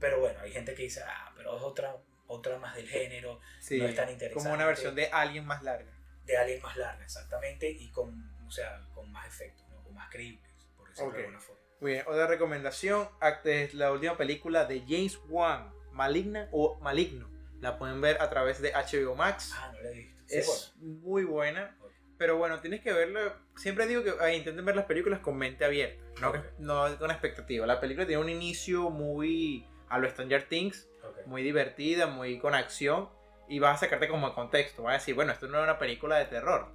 Pero bueno, hay gente que dice, ah, pero es otra, otra más del género, Sí, no es tan interesante. como una versión de Alien más larga. de alguien más larga, exactamente, y con, o sea, con más efectos, ¿no? con más creíbles, por decirlo Ok. de alguna forma. Muy bien, otra recomendación es la última película de James Wan, Maligna o Maligno. La pueden ver a través de HBO Max. Ah, no lo he visto. Sí, es muy buena. Pero bueno, tienes que verla. Siempre digo que intenten ver las películas con mente abierta, no, Ok. no con expectativa. La película tiene un inicio muy a lo Stranger Things, bueno. Ok. muy divertida, muy con acción. Y vas a sacarte como contexto. Vas a decir, bueno, esto no es una película de terror.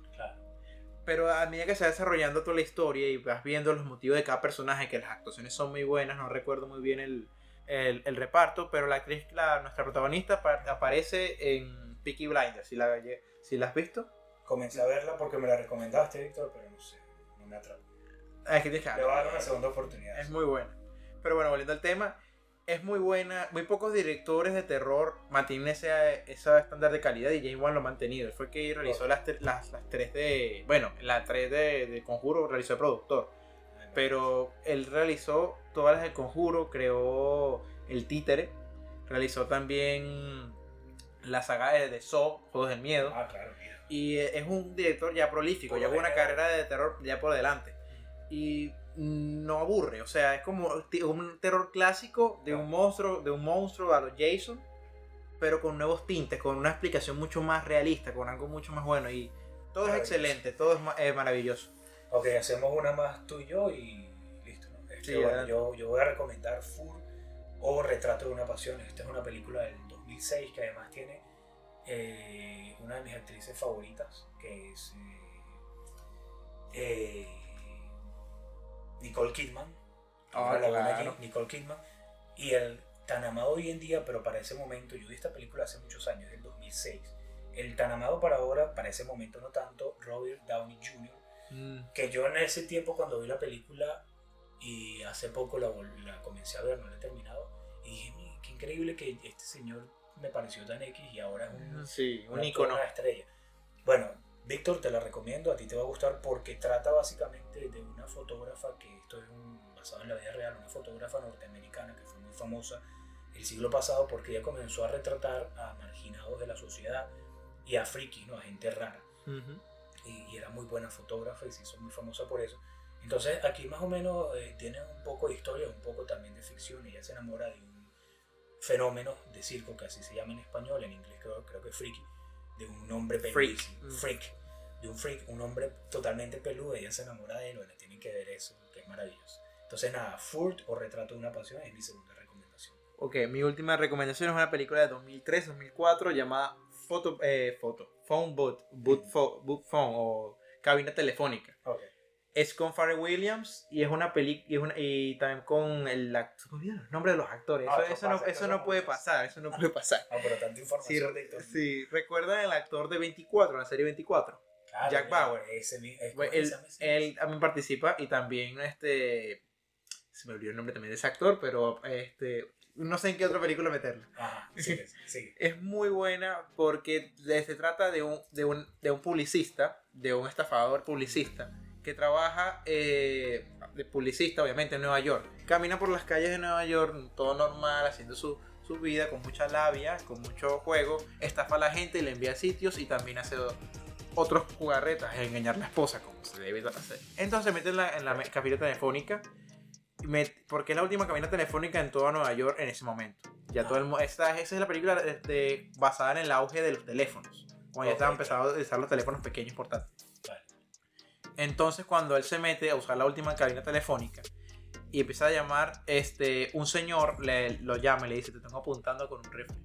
Pero a medida que se va desarrollando toda la historia y vas viendo los motivos de cada personaje, que las actuaciones son muy buenas, no recuerdo muy bien el, el, el reparto, pero la actriz, la, nuestra protagonista, pa- aparece en Peaky Blinders. Si la, si la has visto, Comencé a verla porque me la recomendaste, Víctor, pero no sé, no me atrapó. Ah, es que que Le voy a dar una segunda oportunidad. Es muy buena. Pero bueno, volviendo al tema, es muy buena. Muy pocos directores de terror mantienen ese, ese estándar de calidad y James Wan lo ha mantenido. Fue que realizó las, las, las tres de. Bueno, la tres de, de Conjuro realizó el productor. Pero él realizó todas las del Conjuro, creó El Títere, realizó también la saga de, de Saw, Juegos del Miedo. Ah, claro, mira. Y es un director ya prolífico, ya una carrera de terror ya por delante. Y no aburre, o sea, es como un terror clásico de un monstruo, de un monstruo a los Jason, pero con nuevos tintes, con una explicación mucho más realista, con algo mucho más bueno. Y todo es excelente, todo es eh, maravilloso. Ok, hacemos una más tú y yo y listo. ¿no? Este, Sí, bueno, yo, yo voy a recomendar Fur o Retrato de una Pasión. Esta es una película del 2006 que además tiene eh, una de mis actrices favoritas, que es eh, eh, Nicole Kidman. Buena claro. Nicole Kidman. Y el tan amado hoy en día, pero para ese momento, yo vi esta película hace muchos años, del 2006. El tan amado para ahora, para ese momento no tanto, Robert Downey Jr., que yo en ese tiempo cuando vi la película y hace poco la, la comencé a ver, no la he terminado, y dije, "Mi, qué increíble que este señor me pareció tan X y ahora es un, Sí, un una icono. toda estrella. Bueno, Víctor, te la recomiendo, a ti te va a gustar porque trata básicamente de una fotógrafa que esto es un- basado en la vida real, una fotógrafa norteamericana que fue muy famosa el siglo pasado porque ella comenzó a retratar a marginados de la sociedad y a frikis, ¿no? a gente rara Ujú. y, y era muy buena fotógrafa y se hizo muy famosa por eso. Entonces aquí más o menos eh, tiene un poco de historia, un poco también de ficción. Ella se enamora de un fenómeno de circo, que así se llama en español, en inglés creo, creo que es freaky, de un hombre peludo. Freak. Mm. Freak. De un freak, un hombre totalmente peludo. Ella se enamora de él, bueno, tienen que ver eso, que es maravilloso. Entonces nada, Furt o Retrato de una Pasión es mi segunda recomendación. Ok, mi última recomendación es una película de 2003-2004 llamada Foto, eh, Foto, Phone Boot, boot, Pho- Boot Phone o Cabina Telefónica. Ok. Es con Pharrell Williams y es una película y, también con el los nombres de los actores. Ah, Eso, eso eso no, pasa, eso no puede pasa. pasar, eso no puede pasar. Ah, pero tanta Sí, información Héctor. sí, recuerdan el actor de 24, la serie 24. Claro, Jack Bauer. Ese, es- Bueno, ¿cómo él, él también participa y también este se me olvidó el nombre también de ese actor, pero este no sé en qué otra película meterlo. Ajá, sigue, sigue. Es muy buena porque se trata de un, de, un, de un publicista, de un estafador publicista, que trabaja eh, de publicista, obviamente, en Nueva York. Camina por las calles de Nueva York, todo normal, haciendo su, su vida con mucha labia, con mucho juego, estafa a la gente, le envía a sitios y también hace otros jugarretas, engañar a la esposa, como se debe hacer. Entonces se mete en la, en la me- cabina telefónica, me- porque es la última cabina telefónica en toda Nueva York en ese momento. Ya todo el esta, esa es la película este, basada en el auge de los teléfonos. Cuando ya estaban empezando a utilizar los teléfonos pequeños portátiles. Vale. Entonces cuando él se mete a usar la última cabina telefónica y empieza a llamar, este, un señor le, lo llama y le dice, te tengo apuntando con un rifle.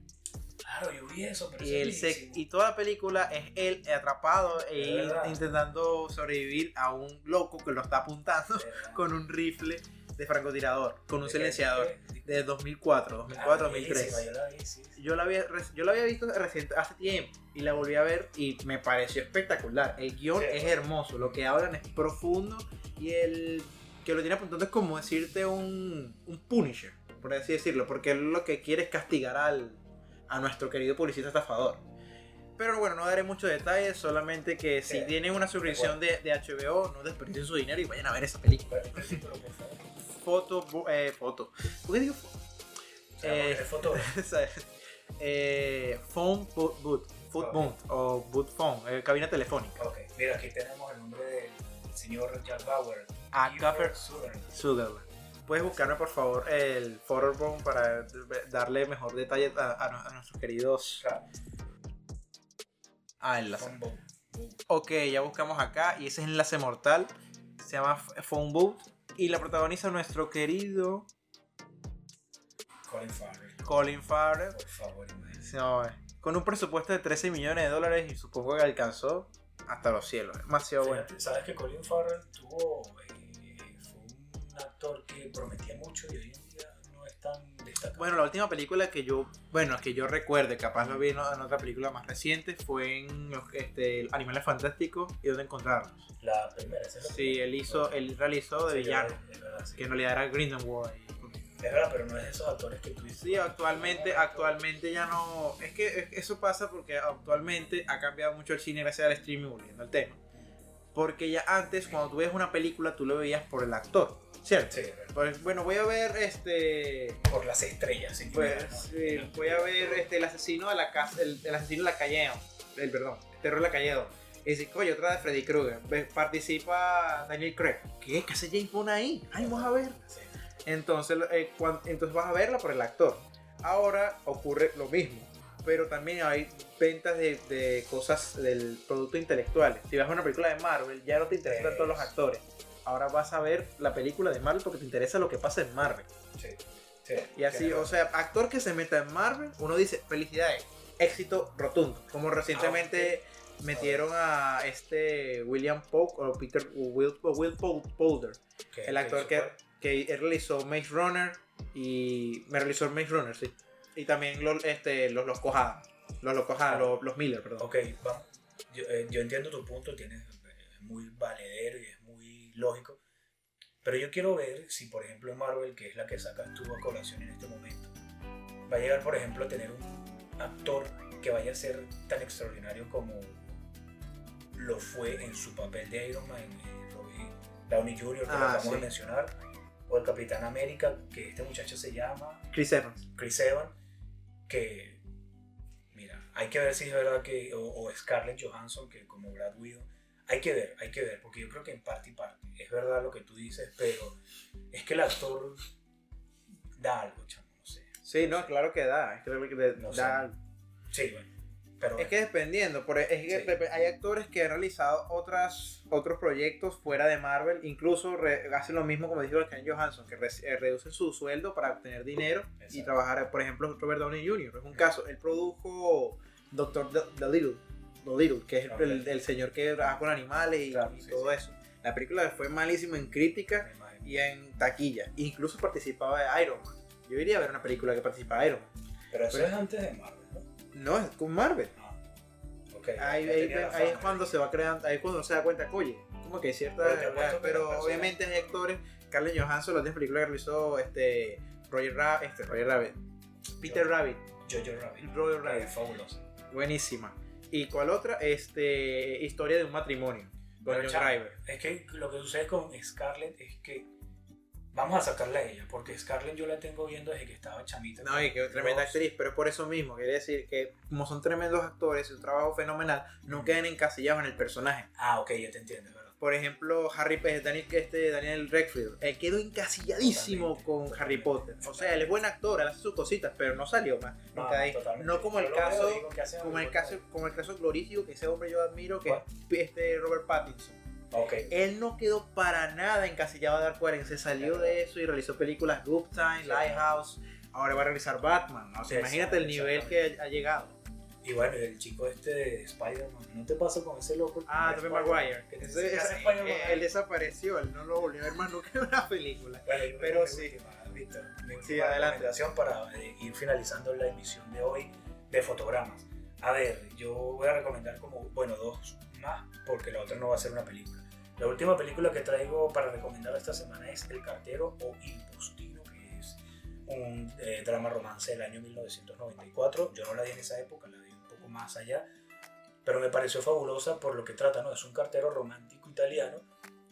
Claro, yo vi eso, pero Y, eso él es se, viejísimo. y toda la película es él atrapado e intentando sobrevivir a un loco que lo está apuntando con un rifle de francotirador, con un silenciador ¿De qué? de 2004, Ah, 2004, viejísima, 2003. Yo la había, yo la había visto reciente, hace tiempo y la volví a ver y me pareció espectacular. El guion Sí, es bueno. hermoso, lo que hablan es profundo y el que lo tiene apuntando es como decirte un, un Punisher, por así decirlo, porque él lo que quiere es castigar al, a nuestro querido publicista estafador. Pero bueno, no daré muchos detalles, solamente que si Sí. tienen una suscripción de, de HBO, no desperdicien su dinero y vayan a ver esa película. Foto, eh, foto. ¿Por qué digo foto? Eh, eres fotógrafo. eh, phone boot, boot, foot Ok. boot o boot phone, eh, cabina telefónica. Ok, mira, aquí tenemos el nombre del señor Jack Bauer. Ah, Gaffer Sutherland. Puedes buscarme por favor el phone para darle mejor detalle a, a- a nuestros queridos. Claro, Ah, enlace. Ok, ya buscamos acá y ese es enlace mortal. Se llama Phone Boot y la protagoniza nuestro querido Colin Farrell. Colin Farrell. Por favor. No, eh, con un presupuesto de 13 millones de dólares y supongo que alcanzó hasta los cielos. Demasiado bueno. Sabes que Colin Farrell tuvo. Actor que prometía mucho y hoy en día no es tan destacado. Bueno, la última película que yo, bueno, que yo recuerde, capaz lo vi en, otra película más reciente, fue en los, este, Animales Fantásticos y Dónde Encontrarlos. La primera, esa es la Sí, él hizo, él realizó de Sí, villano, Es verdad, sí. que en realidad era Grindelwald. Es verdad, pero no es de esos actores que tú dices. Sí, actualmente, actualmente ya no. Es que es- eso pasa porque actualmente ha cambiado mucho el cine gracias al streaming, volviendo al tema. Porque ya antes, cuando tú ves una película, tú lo veías por el actor, ¿cierto? Sí. Pues bueno, voy a ver este. Por las estrellas, sin Pues sí, voy a ver este, el asesino de la casa. El, el asesino de la calle. El perdón, el terror de la calle 2. Y dice, oye, otra de Freddy Krueger. Participa Daniel Craig. ¿Qué? ¿Qué hace James Bond ahí? Ay, vamos a ver. Sí. Entonces, eh, entonces vas a verla por el actor. Ahora ocurre lo mismo, pero también hay ventas de, de cosas del producto intelectual. Si vas a una película de Marvel, ya no te interesan Sí. todos los actores. Ahora vas a ver la película de Marvel porque te interesa lo que pasa en Marvel. Sí, sí, Y así, o sea, actor que se meta en Marvel, uno dice, felicidades, éxito rotundo. Como recientemente metieron a este William Polk o Peter Will, Will Polder, que- el actor que, que él realizó Maze Runner y me realizó Maze Runner, sí. Y también los, este, los, los Cojada, los, los Cojada, los, los Miller, perdón. Ok, vamos. Yo, eh, yo entiendo tu punto, tienes, es muy valedero y es muy lógico. Pero yo quiero ver si, por ejemplo, en Marvel, que es la que sacas tú a colación en este momento, va a llegar, por ejemplo, a tener un actor que vaya a ser tan extraordinario como lo fue en su papel de Iron Man, en Robert Downey Jr., que lo Ah, acabamos sí. de mencionar, o el Capitán América, que este muchacho se llama Chris Evans. Chris Evans, que, mira, hay que ver si es verdad que, o, o Scarlett Johansson, que como Brad Widow, hay que ver, hay que ver, porque yo creo que en parte y parte, es verdad lo que tú dices, pero es que el actor da algo, chamo, no sé. Sí, no, claro que da, es que, da- No sé. da- Sí, bueno, pero Es que dependiendo, por- es que Sí. dep- hay actores que han realizado otras, otros proyectos fuera de Marvel, incluso re- hacen lo mismo como dijo Ken Johansson, que re- eh, reducen su sueldo para obtener dinero y Exacto. trabajar, por ejemplo, Robert Downey Jr. Es un caso, él produjo Doctor The Little, The Little, que es el, Ok. el- el señor que trabaja con animales y, Claro, y sí, todo sí. eso. La película fue malísima en crítica y en taquilla, incluso participaba de Iron Man. Yo iría a ver una película que participa de Iron Man. pero eso pero- es antes de Marvel, ¿no? Es con Marvel. Ah, ok, Ahí, ahí- es cuando se va creando, ahí es cuando se da cuenta oye, como que hay cierta. Pero pero obviamente hay actores, Carlos Johansson, la última película que realizó este, Roger Rabbit, este, Roger Rabbit, Peter Yo- Rabbit, Jojo Rabbit, Roger Rabbit, es fabuloso. buenísima. ¿Y cuál otra? Este, Historia de un matrimonio, con John Driver. Es que lo que sucede con Scarlett es que vamos a sacarla a ella, porque Scarlett yo la tengo viendo desde que estaba chamita. No, y que con tremenda actriz, pero es por eso mismo, quiere decir que como son tremendos actores y un trabajo fenomenal, no quedan encasillados en el personaje. Ah, ok, ya te entiendo, es ¿verdad? Por ejemplo, Harry Daniel, este, Daniel Redfield, él quedó encasilladísimo Totalmente. con Harry Potter. O sea, él es buen actor, él hace sus cositas, pero no salió más. No, como el caso, digo, ¿qué hace como el caso, como el caso glorífico que ese hombre yo admiro, que ¿Cuál? es este Robert Pattinson. Ok, Él no quedó para nada encasillado de Dark se salió de eso y realizó películas Good Time. Lighthouse. Ahora va a realizar Batman. O sea, imagínate el nivel que ha llegado. y bueno, el chico este de Spider-Man, ¿no te pasa con ese loco? Ah, Tobey Maguire. Eh, él desapareció, él no lo volvió a ver más nunca en una película. Bueno, pero sí. mi última, Víctor, mi Sí, adelante. para eh, ir finalizando la emisión de hoy de fotogramas. A ver, yo voy a recomendar como, bueno, dos más, porque la otra no va a ser una película. La última película que traigo para recomendar esta semana es El cartero o Impostino, que es un eh, drama romance del año 1994. Yo no la vi en esa época, la vi un poco más allá, pero me pareció fabulosa por lo que trata, ¿no? Es un cartero romántico italiano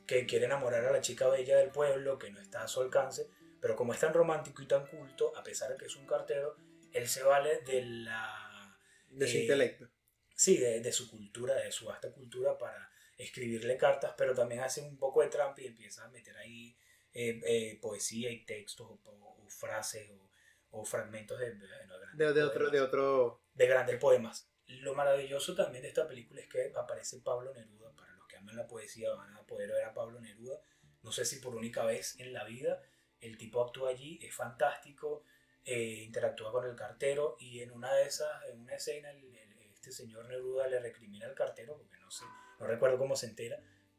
que quiere enamorar a la chica bella del pueblo, que no está a su alcance, pero como es tan romántico y tan culto, a pesar de que es un cartero, él se vale de la... De su eh, intelecto. Sí, de, de su cultura, de su vasta cultura para escribirle cartas, pero también hace un poco de trampa y empieza a meter ahí eh, eh, poesía y textos o, o- o frases o, o fragmentos de, de- De, de otro, de poemas, otro. de grandes poemas. Lo maravilloso también de esta película es que aparece Pablo Neruda. Para los que aman la poesía van a poder ver a Pablo Neruda. No sé si por única vez en la vida el tipo actúa allí, es fantástico, eh, interactúa con el cartero y en una de esas, en una escena, el- este señor Neruda le recrimina al cartero, porque no sé, no recuerdo cómo se entera,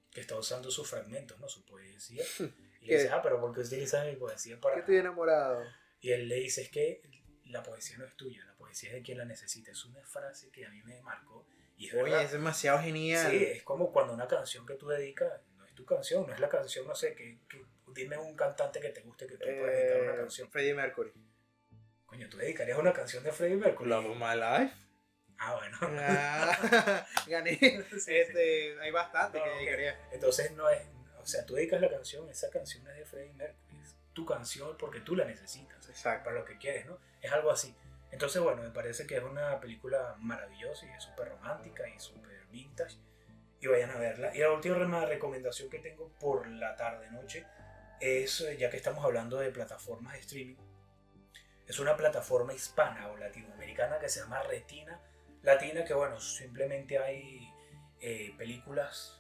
que está usando sus fragmentos, ¿no? Su poesía. Y ¿Qué? le dice, ah, pero ¿por qué utilizas mi poesía para...? estoy enamorado. Y él le dice, es que la poesía no es tuya, la poesía es de quien la necesita. Es una frase que a mí me marcó y es Oye, es demasiado genial. Sí, es como cuando una canción que tú dedicas, no es tu canción, no es la canción, no sé, que, que- dime un cantante que te guste que tú puedas dedicar una Eh, canción. Freddie Mercury. Coño, ¿tú dedicarías una canción de Freddie Mercury? Love of My Life. Ah, bueno. Ah, gané. Sí, sí. Este, hay bastante No, que ok. dedicaría. Entonces no es, o sea, tú dedicas la canción, esa canción es de Freddie Mercury, es tu canción porque tú la necesitas. Exacto. para lo que quieres, ¿no? Es algo así. Entonces, bueno, me parece que es una película maravillosa y es súper romántica y súper vintage. Y vayan a verla. Y la última recomendación que tengo por la tarde-noche es, eh, ya que estamos hablando de plataformas de streaming, es una plataforma hispana o latinoamericana que se llama Retina Latina, que bueno, simplemente hay eh, películas,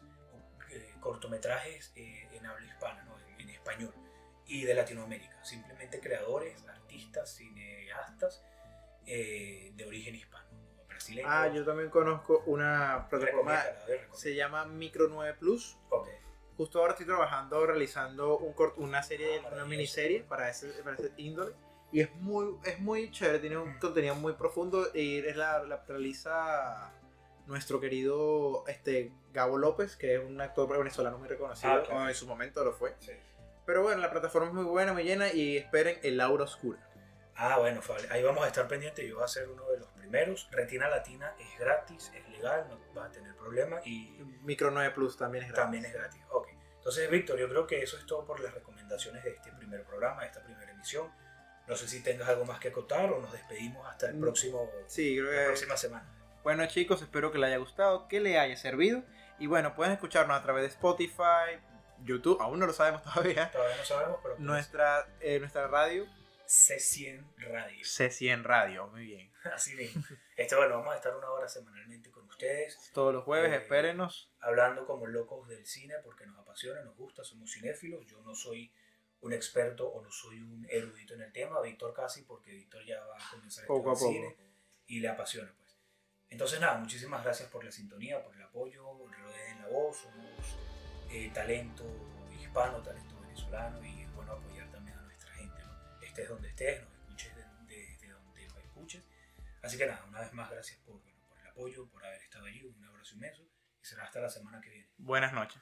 eh, cortometrajes eh, en habla hispana, ¿no? en, en español y de Latinoamérica. Simplemente creadores, artistas, cineastas eh, de origen hispano. ¿no? Brasileños. Ah, yo también conozco una plataforma. Se llama Micro 9 Plus. Ok. Justo ahora estoy trabajando, realizando un cort- una serie, Ah, una miniserie para ese, para ese índole. Y es muy, es muy chévere, tiene un contenido muy profundo. Y es la, la realiza nuestro querido este, Gabo López, que es un actor venezolano muy reconocido. Ah, claro. o en su momento lo fue. Sí. Pero bueno, la plataforma es muy buena, muy llena. Y esperen El Aura Oscura. Ah, bueno, Fabio, ahí vamos a estar pendientes. Yo voy a ser uno de los primeros. Retina Latina es gratis, es legal, no vas a tener problema y Micro 9 Plus también es gratis. también es gratis. Ok. Entonces, Víctor, yo creo que eso es todo por las recomendaciones de este primer programa, de esta primera emisión. No sé si tengas algo más que acotar o nos despedimos hasta el Mm, próximo, Sí, creo la que próxima semana. Bueno chicos, espero que les haya gustado, que les haya servido. Y bueno, pueden escucarnos a través de Spotify, YouTube, aún no lo sabemos todavía. Todavía no sabemos, pero pues, Nuestra, eh, nuestra radio, C100 Radio. C100 Radio, muy bien. Así mismo. Este, bueno, vamos a estar una hora semanalmente con ustedes, Todos los jueves, Eh, espérenos. hablando como locos del cine, porque nos apasiona, nos gusta, somos cinéfilos. Yo no soy un experto o no soy un erudito en el tema, Víctor casi, porque Víctor ya va a comenzar Poco a poco. cine y le apasiona, pues. Entonces, nada, muchísimas gracias por la sintonía, por el apoyo, rodeen la voz, somos eh, talento hispano, talento venezolano y es bueno apoyar también a nuestra gente, ¿no? Estés donde estés, nos escuches desde de, de donde nos escuches. Así que nada, una vez más gracias por, bueno, por el apoyo, por haber estado allí, un abrazo inmenso y será hasta la semana que viene. Buenas noches.